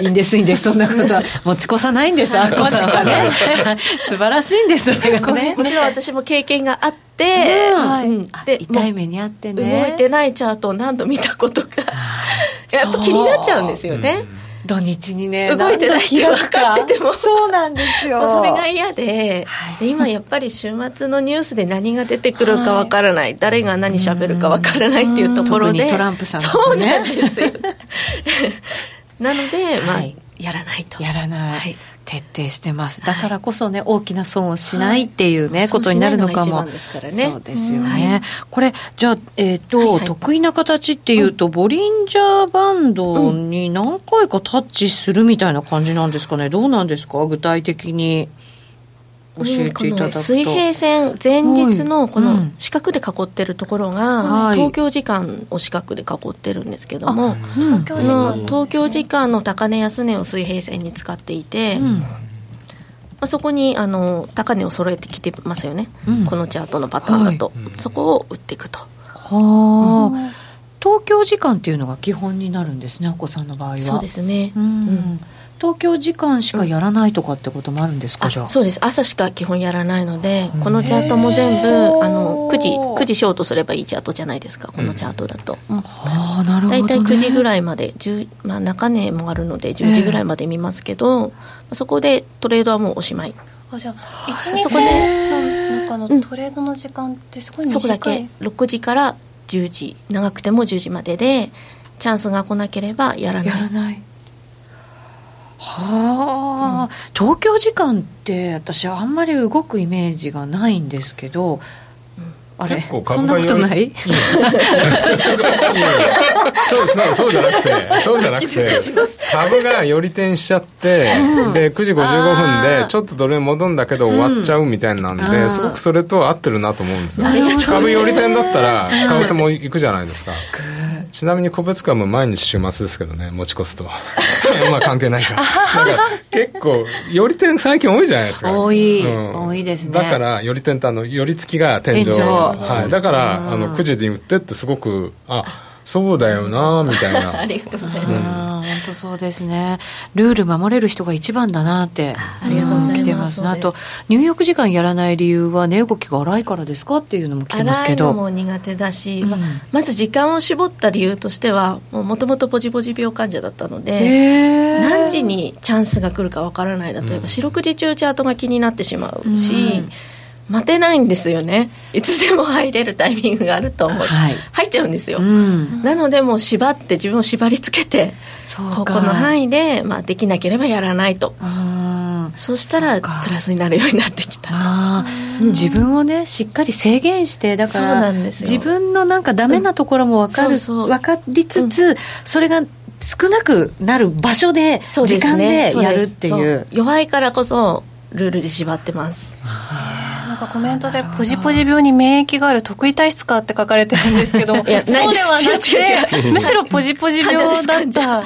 いいんですいいんですそんなことは持ち越さないんですあっこさんはね。素晴らしいんですそれがね。もちろん。私も経験があって、で痛い目にあってね。動いてないチャートを何度見たことか。やっぱ気になっちゃうんですよね、土日にね動いてないって分か。ってても。そうなんですよ。まあそれが嫌で,、で今やっぱり週末のニュースで何が出てくるかわからない、誰が何喋るかわからないっていうところで。トランプさんとかそうねなんですよ。なので、まあはいやらないと。やらない、はい。徹底してます。だからこそね大きな損をしないっていうね、ことになるのかも。そうですからね。そうですようん。ね、これじゃあえっ、と、はいはい。得意な形っていうと、ボリンジャーバンドに何回かタッチするみたいな感じなんですかね。どうなんですか？具体的に教えていただくと、この水平線前日のこのうん。四角で囲ってるところが、はい。東京時間を四角で囲ってるんですけども、うん。この東京時間の高値安値を水平線に使っていて、うん。まあ、そこにあの高値を揃えてきてますよね、うん。このチャートのパターンだと、そこを打っていくと。はあ、東京時間っていうのが基本になるんですねあこさんの場合は。そうですね、うん。うん東京時間しかやらないとかってこともあるんですか、あじゃあ？そうです。朝しか基本やらないので、このチャートも全部あの9時9時ショートすればいいチャートじゃないですかこのチャートだと、うん。はあなるほど、ね、大体9時ぐらいまで、10まあ、中値もあるので10時ぐらいまで見ますけど、そこでトレードはもうおしまい。あじゃあ一日そこでの中のトレードの時間ってすごい短い？そこだけ。6時から10時。長くても10時まででチャンスが来なければやらない。やらないはあ、東京時間って私あんまり動くイメージがないんですけど、あれ？結構そんなことない？そうそうそうじゃなくて。そうじゃなくて。株が寄り転しちゃって、で9時55分でちょっとドル円戻るんだけど終わっちゃうみたいなんで、うんすごくそれと合ってるなと思うんですよ。株寄り転だったら為替も行くじゃないですか。ちなみに個別株も毎日週末ですけどね持ち越すと。まあ関係ないから。か結構寄り転最近多いじゃないですか。多い。多いですね。だから寄り転ってあの寄り付きが天井。天井はい、だからあの9時に売ってってすごくあそうだよなみたいな。ありがとうございます、本当そうですね。ルール守れる人が一番だなってありがとうございます。あとそうです。ニューヨーク時間やらない理由は値動きが荒いからですかっていうのも来てますけど。荒いのも苦手だし、まうん。まず時間を絞った理由としてはもともとポジポジ病患者だったので、何時にチャンスが来るかわからない例えば四六時中チャートが気になってしまうし、うん待てないんですよね。いつでも入れるタイミングがあると思う、はい。入っちゃうんですよ、うん。なのでもう縛って自分を縛り付けてここの範囲で、まあ、できなければやらないと。うんそしたらプラスになるようになってきた。あー。自分をねしっかり制限してだからなんですよ。自分のなんかダメなところも分かる、うん。そうそう。分かりつつ、それが少なくなる場所でそう時間でやるっていそう弱いからこそルールで縛ってますかコメントでポジポジ病に免疫がある得意体質かって書かれてるんですけどそうでいやないです。はなくてむしろポジポジ病だった。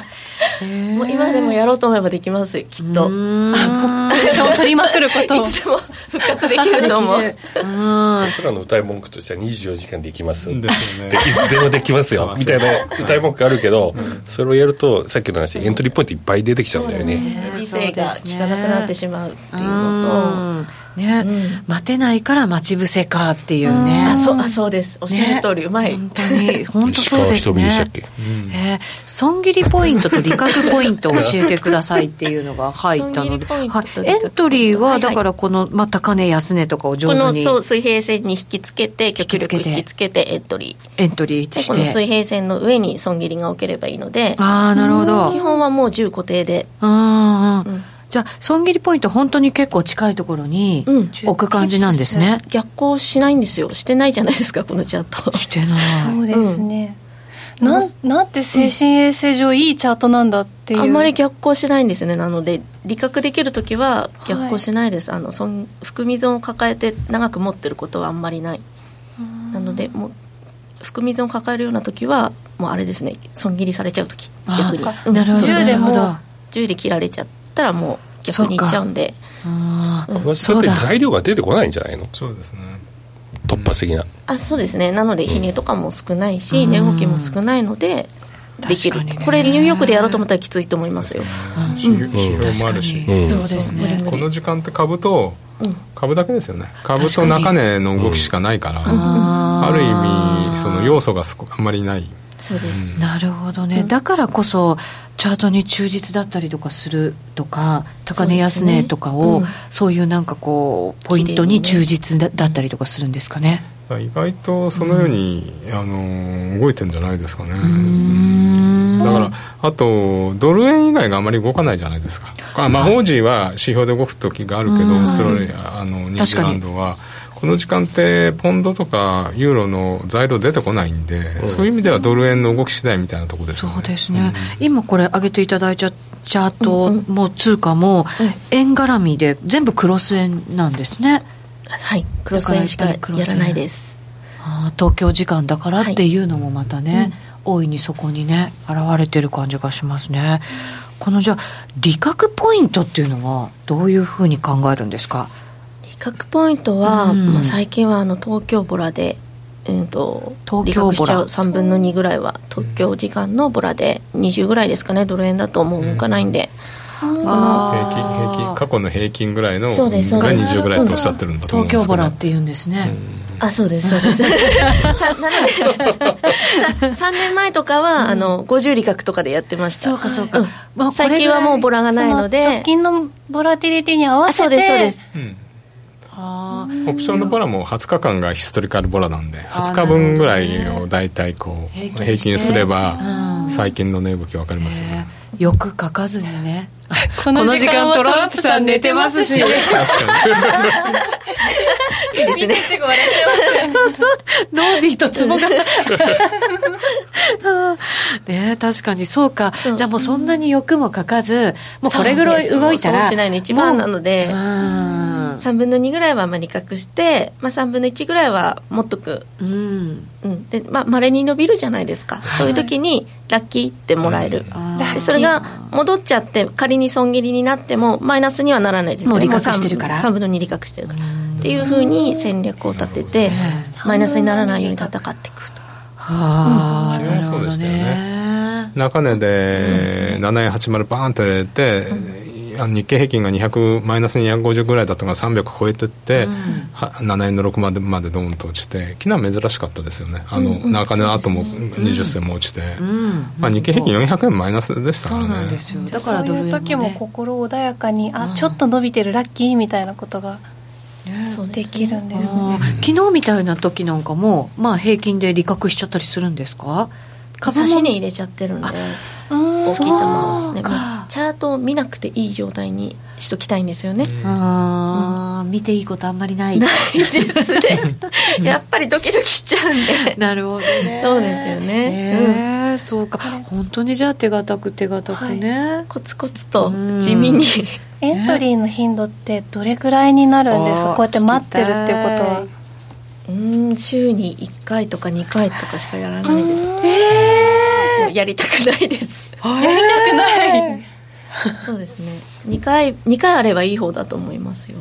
もう今でもやろうと思えばできますよきっと。うん。アクションを取りまくること。を いつでも復活できると思う。うん。僕らの歌い文句としては24時間できます。でねでいつでもできますよ。みたいな歌い文句あるけど、それをやるとさっきの話エントリーポイントいっぱい出てきちゃうんだよね。理性が効かなくなってしまうっていうのね、うん。待てないから待ち伏せかっていうね。あそうあそうです。おっしゃる通り、うまい。本当に本当そうですね。け？えー損切りポイントと利確ポイントを教えてくださいっていうのが入ったので、はい。エントリーはだからこの、まあ、高値安値とかを上こ手に。のそう水平線に引きつけて極力引きつけて引きつけて。エントリー。エントリーでしこの水て平線の上に損切りが置ければいいので。ああなるほど。基本はもう10固定で。うんうん。うんじゃあ損切りポイント本当に結構近いところにうん。置く感じなんですね、逆行しないんですよ。してないじゃないですかこのチャート。してない。そうですね、なんなんて精神衛生上いいチャートなんだっていう、あんまり逆行しないんですね。なので利確できる時は逆行しないです、あの損含み損を抱えて長く持ってることはあんまりない。なのでもう含み損を抱えるような時はもうあれですね。損切りされちゃう時。逆に。あうんなるほど10でも。なるほど。10で切られちゃったらもう逆にいっちゃうんで。ああそれって材料が出てこないんじゃないの？そうですね。突発的なあそうですね。なので日値とかも少ないし、値動きも少ないのでできる、ね。これニューヨークでやろうと思ったらきついと思いますよ、指標もあるし、うん。そうですね。この時間って株とうん。株だけですよね。株と中値の動きしかないから、あある意味その要素がすこあんまりないそうです、なるほどね、だからこそチャートに忠実だったりとかするとか高値安値とかをそう,、うんいうなんかこうポイントに忠実だだったりとかするんですかね。意外とそのように、あの動いてるんじゃないですかね。ん。だからあとドル円以外があまり動かないじゃないですか。あまあオージーは指標で動く時があるけど、うん。オーストラリアあのニュージーランドはこの時間ってポンドとかユーロの材料出てこないんで、そういう意味ではドル円の動き次第みたいなところですよね。そうですね、今これ上げていただいたチャートも通貨も円絡みで全部クロス円なんですね、はい。クロス円しかやらないです。あー東京時間だからっていうのもまたね、大いにそこにね現れてる感じがしますね。このじゃあ利確ポイントっていうのはどういうふうに考えるんですか？利確ポイントは、うん。まあ、最近はあの東京ボラで、えー、と東京ボラ。利確しちゃう3分の2ぐらいは東京時間のボラで20ぐらいですかねドル円だともう動かないんで、平均平均過去の平均ぐらいのそうですそうがです。20ぐらいとおっしゃってるんだと思うん東京ですけど。ボラって言うんですね、あそうですそうです。さなのでさ3年前とかは、あの50利確とかでやってました。そうかそうか。ん。まあ最近はもうボラがないので。そ直近のボラティリティに合わせてあそうですそうです。うんオプションのボラも20日間がヒストリカルボラなんであー20日分ぐらいを大体こう平均すればうん。最近の値動き分かりますよね。ねよく書かずにね。この時間トランプさん寝てますし。確か いいですね。ノーディーとツボが。ね確かにそうか。じゃあもうそんなに欲もかかずもうこれぐらい動いたらそうしないの一番なので。うん3分の2ぐらいはまあ利確して、まあ、3分の1ぐらいは持っとく。うん。うん、でまあ稀に伸びるじゃないですか、そういう時にラッキーってもらえる、あーでそれが戻っちゃって仮に損切りになってもマイナスにはならないです。よねもう利確してるから。3分の2利確してるから。っていうふうに戦略を立ててマイナスにならないように戦っていく。とはあ、うんそうでしたよね。中値で7円80バーンと入れて、あの日経平均が200マイナス250ぐらいだったのが300超えてって、は7円の6までまでドーンと落ちて昨日は珍しかったですよね。あの、中値の後も20銭も落ちて、まあ、日経平均400円マイナスでしたからね。だだかららかドル円そういう時も。ね心穏やかに、あちょっと伸びてるラッキーみたいなことがそうできるんですあねー昨日みたいな時なんかもまあ平均で利確しちゃったりするんですか？株も差しに入れちゃってるんで大きい球を、ねチャートを見なくていい状態にしときたいんですよね、あー見ていいことあんまりない。ないですね。やっぱりドキドキしちゃうんで。なるほどね。そうですよね。ねえそうか。本当にじゃあ手堅く手堅くね、コツコツとうん。地味に。エントリーの頻度ってどれくらいになるんですか？あーこうやって待ってるっていうことは。うん週に1回とか2回とかしかやらないです。もうやりたくないです。やりたくないそうですね。2回2回あればいい方だと思いますよ。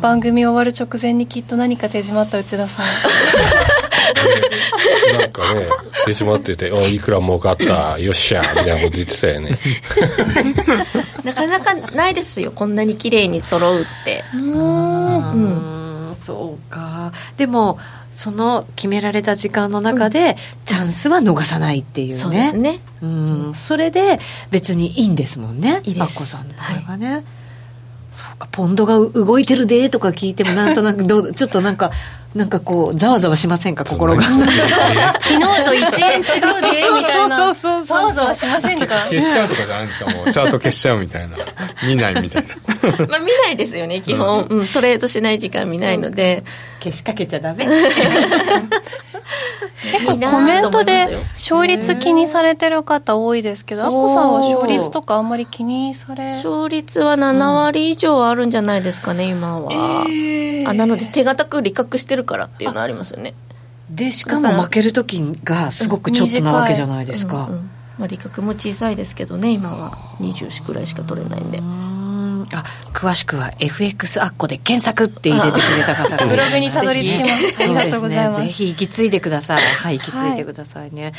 番組終わる直前にきっと何か手締まった内田さん。なんかね手締まってて「おいくら儲かったよっしゃ」みたいなこと言ってたよね。なかなかないですよ。こんなに綺麗に揃うって。うんそうか。でもその決められた時間の中で、チャンスは逃さないっていうね。そうですね。うん。それで別にいいんですもんね。いいです。アッコさんの場合はね、そうかポンドが動いてるでとか聞いてもなんとなくどう ちょっとなんかなんかこうざわざわしませんか心が。昨日と1円違うでみたいな。そうそうそうそう。ざわざわしませんか。消しちゃうとかじゃないんですかもう。チャート消しちゃうみたいな。見ないみたいな。まあ見ないですよね基本、うん、トレードしない時間見ないので、消しかけちゃダメ結構コメントで勝率気にされてる方多いですけどアッコさんは勝率とかあんまり気にされ勝率は7割以上あるんじゃないですかね今は、あなので手堅く利確してるからっていうのありますよね。でしかも負ける時がすごくちょっとなわけじゃないですか、うんうんまあ、利確も小さいですけどね今は。20くらいしか取れないんで。うんあ詳しくは FX アッコで検索って入れてくれた方がブログにたどり着きます。素敵ありがとうございます。そうですね。ぜひ引き継いでください。はい。引き継いでくださいね、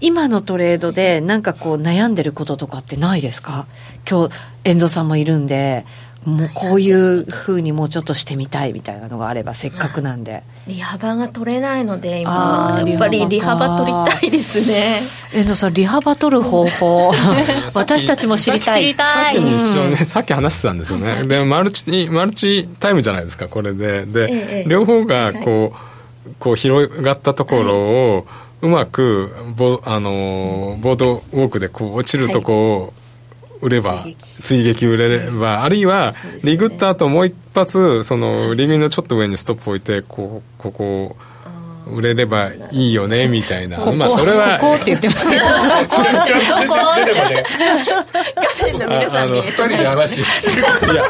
今のトレードでなんかこう悩んでることとかってないですか？今日遠藤さんもいるんでもうこういうふうにもうちょっとしてみたいみたいなのがあればせっかくなんで。利幅が取れないので今。やっぱり利利幅取りたいですね。遠藤さん利幅取る方法。私たちも知りたい。知りたさっいきに一緒ね、さっき話してたんですよね。で、マルチ、マルチタイムじゃないですか、これで。で、ええ両方がこう、こう広がったところを、うまくボ,、あのーボードウォークでこう落ちるとこを売れば、追撃。売れれば、あるいはリグった後もう一発そのリグのちょっと上にストップ置いてこうここを売れればいいよねみたいな。ここまあそれは。ここって言ってますけどどこ画面の皆さん見え二人で話してるいや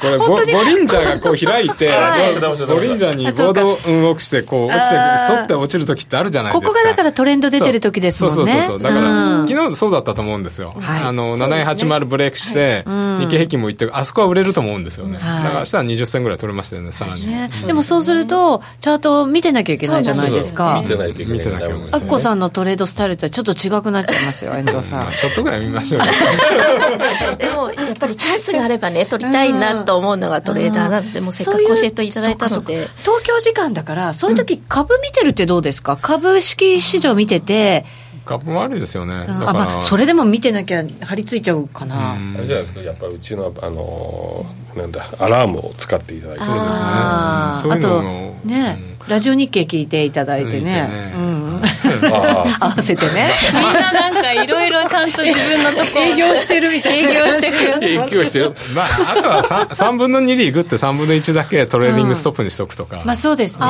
これボボリンジャーがこう開いて、はい。ボボリンジャーにボードを動くしてこう落ちてあー沿って落ちる時ってあるじゃないですか。ここがだからトレンド出てる時ですもんね。そうそうそうそう。だから、うん。昨日そうだったと思うんですよ、はい。あの7880ブレイクして、日経平均もいってあそこは売れると思うんですよね、はい。だから明日は20銭ぐらい取れましたよね。さらに、ね、でもそうするとチャートを見てなきゃいけないじゃないですか。見てないといけないアッコさんのトレードスタイルってちょっと違くなっちゃいますよ遠藤さん。まあ、ちょっとぐらい見ましょう。よ でもやっぱりチャンスがあればね取りたいなと思うのがトレーダーなんでもうせっかく教えていただいたので。東京時間だからそういう時株見てるってどうですか？株式市場見てて、株も悪いですよね。だうん。から、あまあ、それでも見てなきゃ張り付いちゃうかな、うん。あれじゃないですかやっぱりうちのあのーなんだアラームを使っていただいて。そういうのあもとね、ラジオ日経聞いていただいてね。合わせてね。みんななんかいろいろちゃんと自分のとこ。営業してるみたいな。営業してる。影響してるまあ、あとは 3, 3 分の2リーグって3分の1だけトレーディングストップにしとくとか、まあそうですね。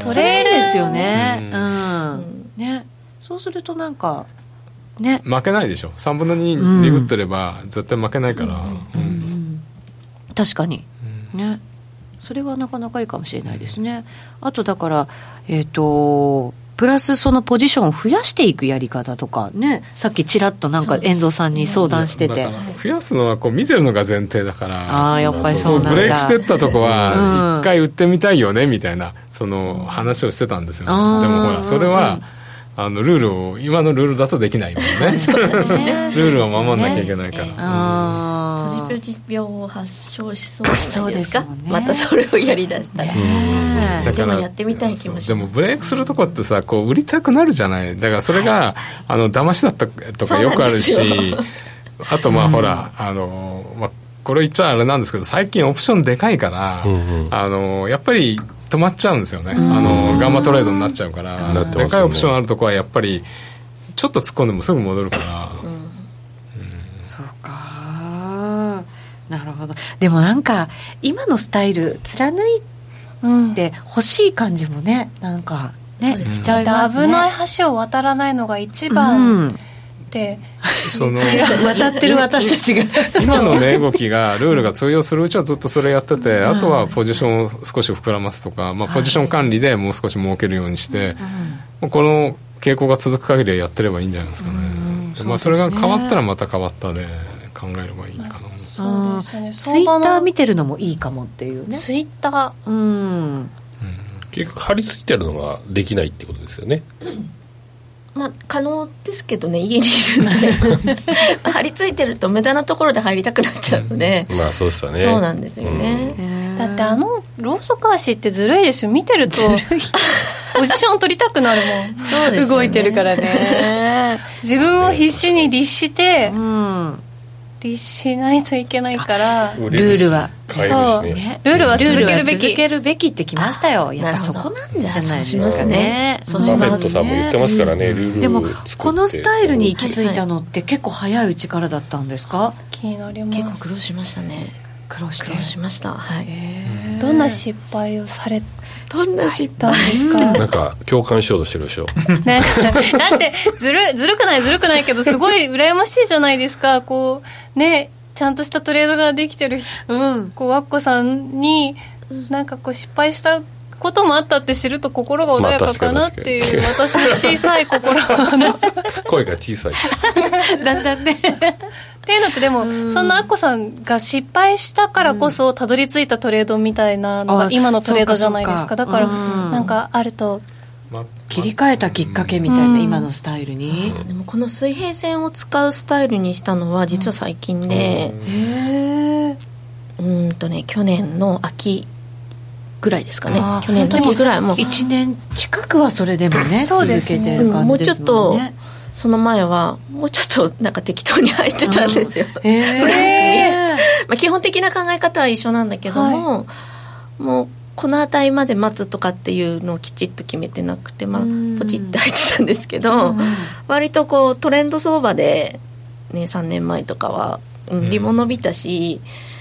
トレールですよね。ううん、ねそうするとなんかね。負けないでしょ。3分の2利食ってれば絶対負けないから、うん。確かに、ね。それはなかなかいいかもしれないですね。あとだからえっ、とプラスそのポジションを増やしていくやり方とかね。さっきちらっとなんか遠藤さんに相談してて。増やすのはこう見てるのが前提だから。ああやっぱりそうなんだ。ブレイクしてったとこうん。は一回売ってみたいよねみたいなその話をしてたんですよね、でもほらそれはあのルールを今のルールだとできないもんね。ルールを守んなきゃいけないから、あポジポジ病を発症しそうじゃないですか？ねまたそれをやりだしたら、ね。だからでもやってみたい気もします。でもブレイクするとこってさこう売りたくなるじゃない。だからそれが、あの騙しだったとかよくあるしあとまあほらあの、まあ、これ言っちゃあれなんですけど最近オプションでかいから、うんうん。あのやっぱり止まっちゃうんですよね、あのガンマトレードになっちゃうから、でかいオプションあるとこはやっぱりちょっと突っ込んでもすぐ戻るから、そうかなるほど。でもなんか今のスタイル貫いて欲しい感じもねなんかねしちゃいますね。危ない橋を渡らないのが一う番んで、その 渡ってる私たちが。今の値動きがルールが通用するうちはずっとそれやってて、あとはポジションを少し膨らますとか、まあ、ポジション管理でもう少し儲けるようにして、もうこの傾向が続く限りはやってればいいんじゃないですかね、まあ、それが変わったらまた変わったで考えればいいかな、そうですツイッター見ててるのもいいかもっていうね。ツイッター。うん。結局張り付いてるのができないってことですよねまあ、可能ですけどね家にいるんで。張り付いてると無駄なところで入りたくなっちゃうので、まあそうですよね。そうなんですよね、だってあのローソク足ってずるいですよ。見てると ポジション取りたくなるもん。そうですよね。動いてるからね。自分を必死に律してうん律しないといけないからルールは。そう。ルールはルールは続けるべき。続けるべきってきましたよ。やっぱそこなんじゃないですかね。そうしますバフェットさんも言ってますからね、ルールでもこのスタイルに行き着いたのって結構早いうちからだったんですか？気になります結構苦労しましたね。苦労して。苦労しました。はい。どんな失敗をされどんな失たんですか？なんか共感しようとしてるでしょ。ね、だってずるずるくないずるくないけどすごい羨ましいじゃないですか。こうねちゃんとしたトレードができてる人。うん。こうワッコさんになんかこう失敗したこともあったって知ると心が穏やかかなっていう、ま私の小さい心がね。声が小さい。だんだんねっていうのってでも、そんなアッコさんが失敗したからこそたどり着いたトレードみたいなのあが今のトレードじゃないですか。かだからうん。なんかあると。ま切り替えたきっかけみたいな、うん。今のスタイルに、でもこの水平線を使うスタイルにしたのは実は最近で、うー。んとね去年の秋ぐらいですかね。去年の秋ぐらいもう。1年近くはそれでもねそうですね。続けてる感じですもんね、その前はもうちょっとなんか適当に入ってたんですよ、へえ まあ、基本的な考え方は一緒なんだけども、もうこの値まで待つとかっていうのをきちっと決めてなくて、まあうん、ポチって入ってたんですけど、割とこうトレンド相場で、ね、3年前とかは、うん、利も伸びたし、うん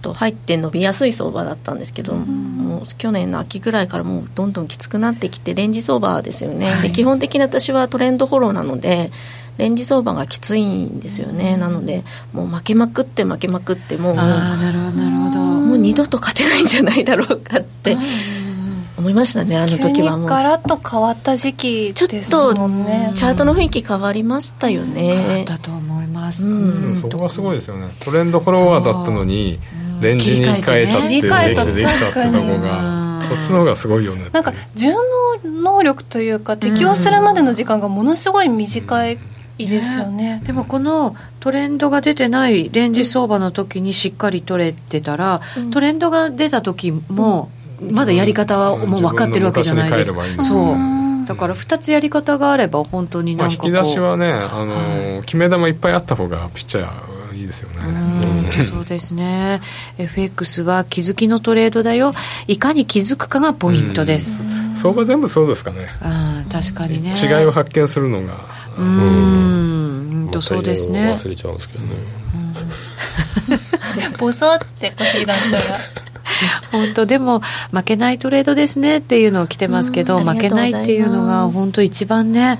と入って伸びやすい相場だったんですけど、もう去年の秋ぐらいからもうどんどんきつくなってきてレンジ相場ですよね、はい。で基本的に私はトレンドフォローなのでレンジ相場がきついんですよね、なのでもう負けまくって負けまくってもうああなるほどなるほど。もう二度と勝てないんじゃないだろうかって思いましたねあの時はもう。ガラッと変わった時期ちょですっともん。ねチャートの雰囲気変わりましたよね。だと思います、うん。そこがすごいですよね。トレンドフォロワーだったのにレンジに変えたって切り替えたできてできたってとこうがんそっちの方がすごいよねなんか順応能力というか適応するまでの時間がものすごい短いですよね、でもこのトレンドが出てないレンジ相場の時にしっかり取れてたら、トレンドが出た時もまだやり方はもう分かってるわけじゃないです。かそう。だから2つやり方があれば本当になんかこう、き出しはね、あのー決め球いっぱいあった方がピッチャーいいですよね。うんそうですね。FX は気づきのトレードだよ。いかに気づくかがポイントです、相場全部そうですかね。ああ確かにね。違いを発見するのが。うん。本当そうですね。忘れちゃうんですけどね。ボソって小杉団長が 本当でも負けないトレードですねっていうのを来てますけど、うんあ負けないっていうのが本当一番ね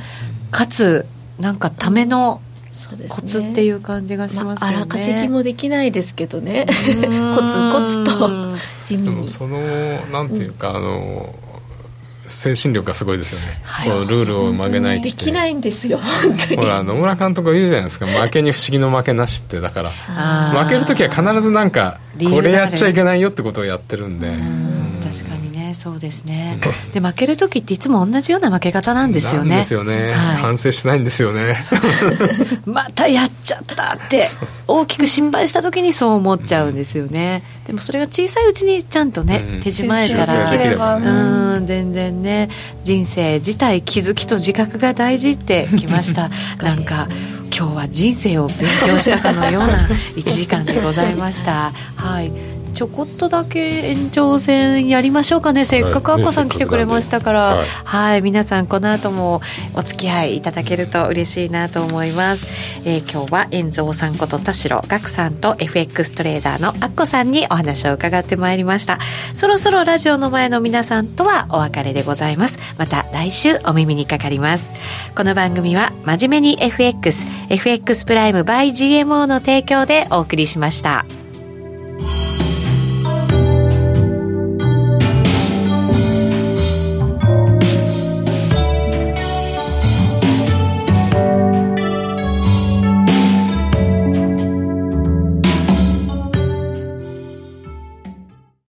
かつなんかためのそうですねコツっていう感じがしますよね、まあ、荒稼ぎもできないですけどね。うん。コツコツと地味に。でもその、なんていうか、あのー精神力がすごいですよね。はいこうルールを曲げないって。できないんですよ本当にほら、野村監督が言うじゃないですか。負けに不思議の負けなしって。だから、負けるときは必ずなんか、これやっちゃいけないよってことをやってるんで。うん確かにねそうですね。で負ける時っていつも同じような負け方なんですよね。ですよね、はい。反省しないんですよね。またやっちゃったって大きく心配した時にそう思っちゃうんですよね。でもそれが小さいうちにちゃんとね、うん。手締まえたらうん全然ね人生自体気づきと自覚が大事ってきました。なんか今日は人生を勉強したかのような1時間でございました。はいちょこっとだけ延長戦やりましょうかねせっかくアッコさん来てくれましたから、はいはい、皆さんこの後もお付き合いいただけると嬉しいなと思います。えー今日は遠蔵さんこと田代岳さんと FX トレーダーのアッコさんにお話を伺ってまいりました。そろそろラジオの前の皆さんとはお別れでございます。また来週お耳にかかります。この番組は真面目に FX、FX プライム by GMO の提供でお送りしました。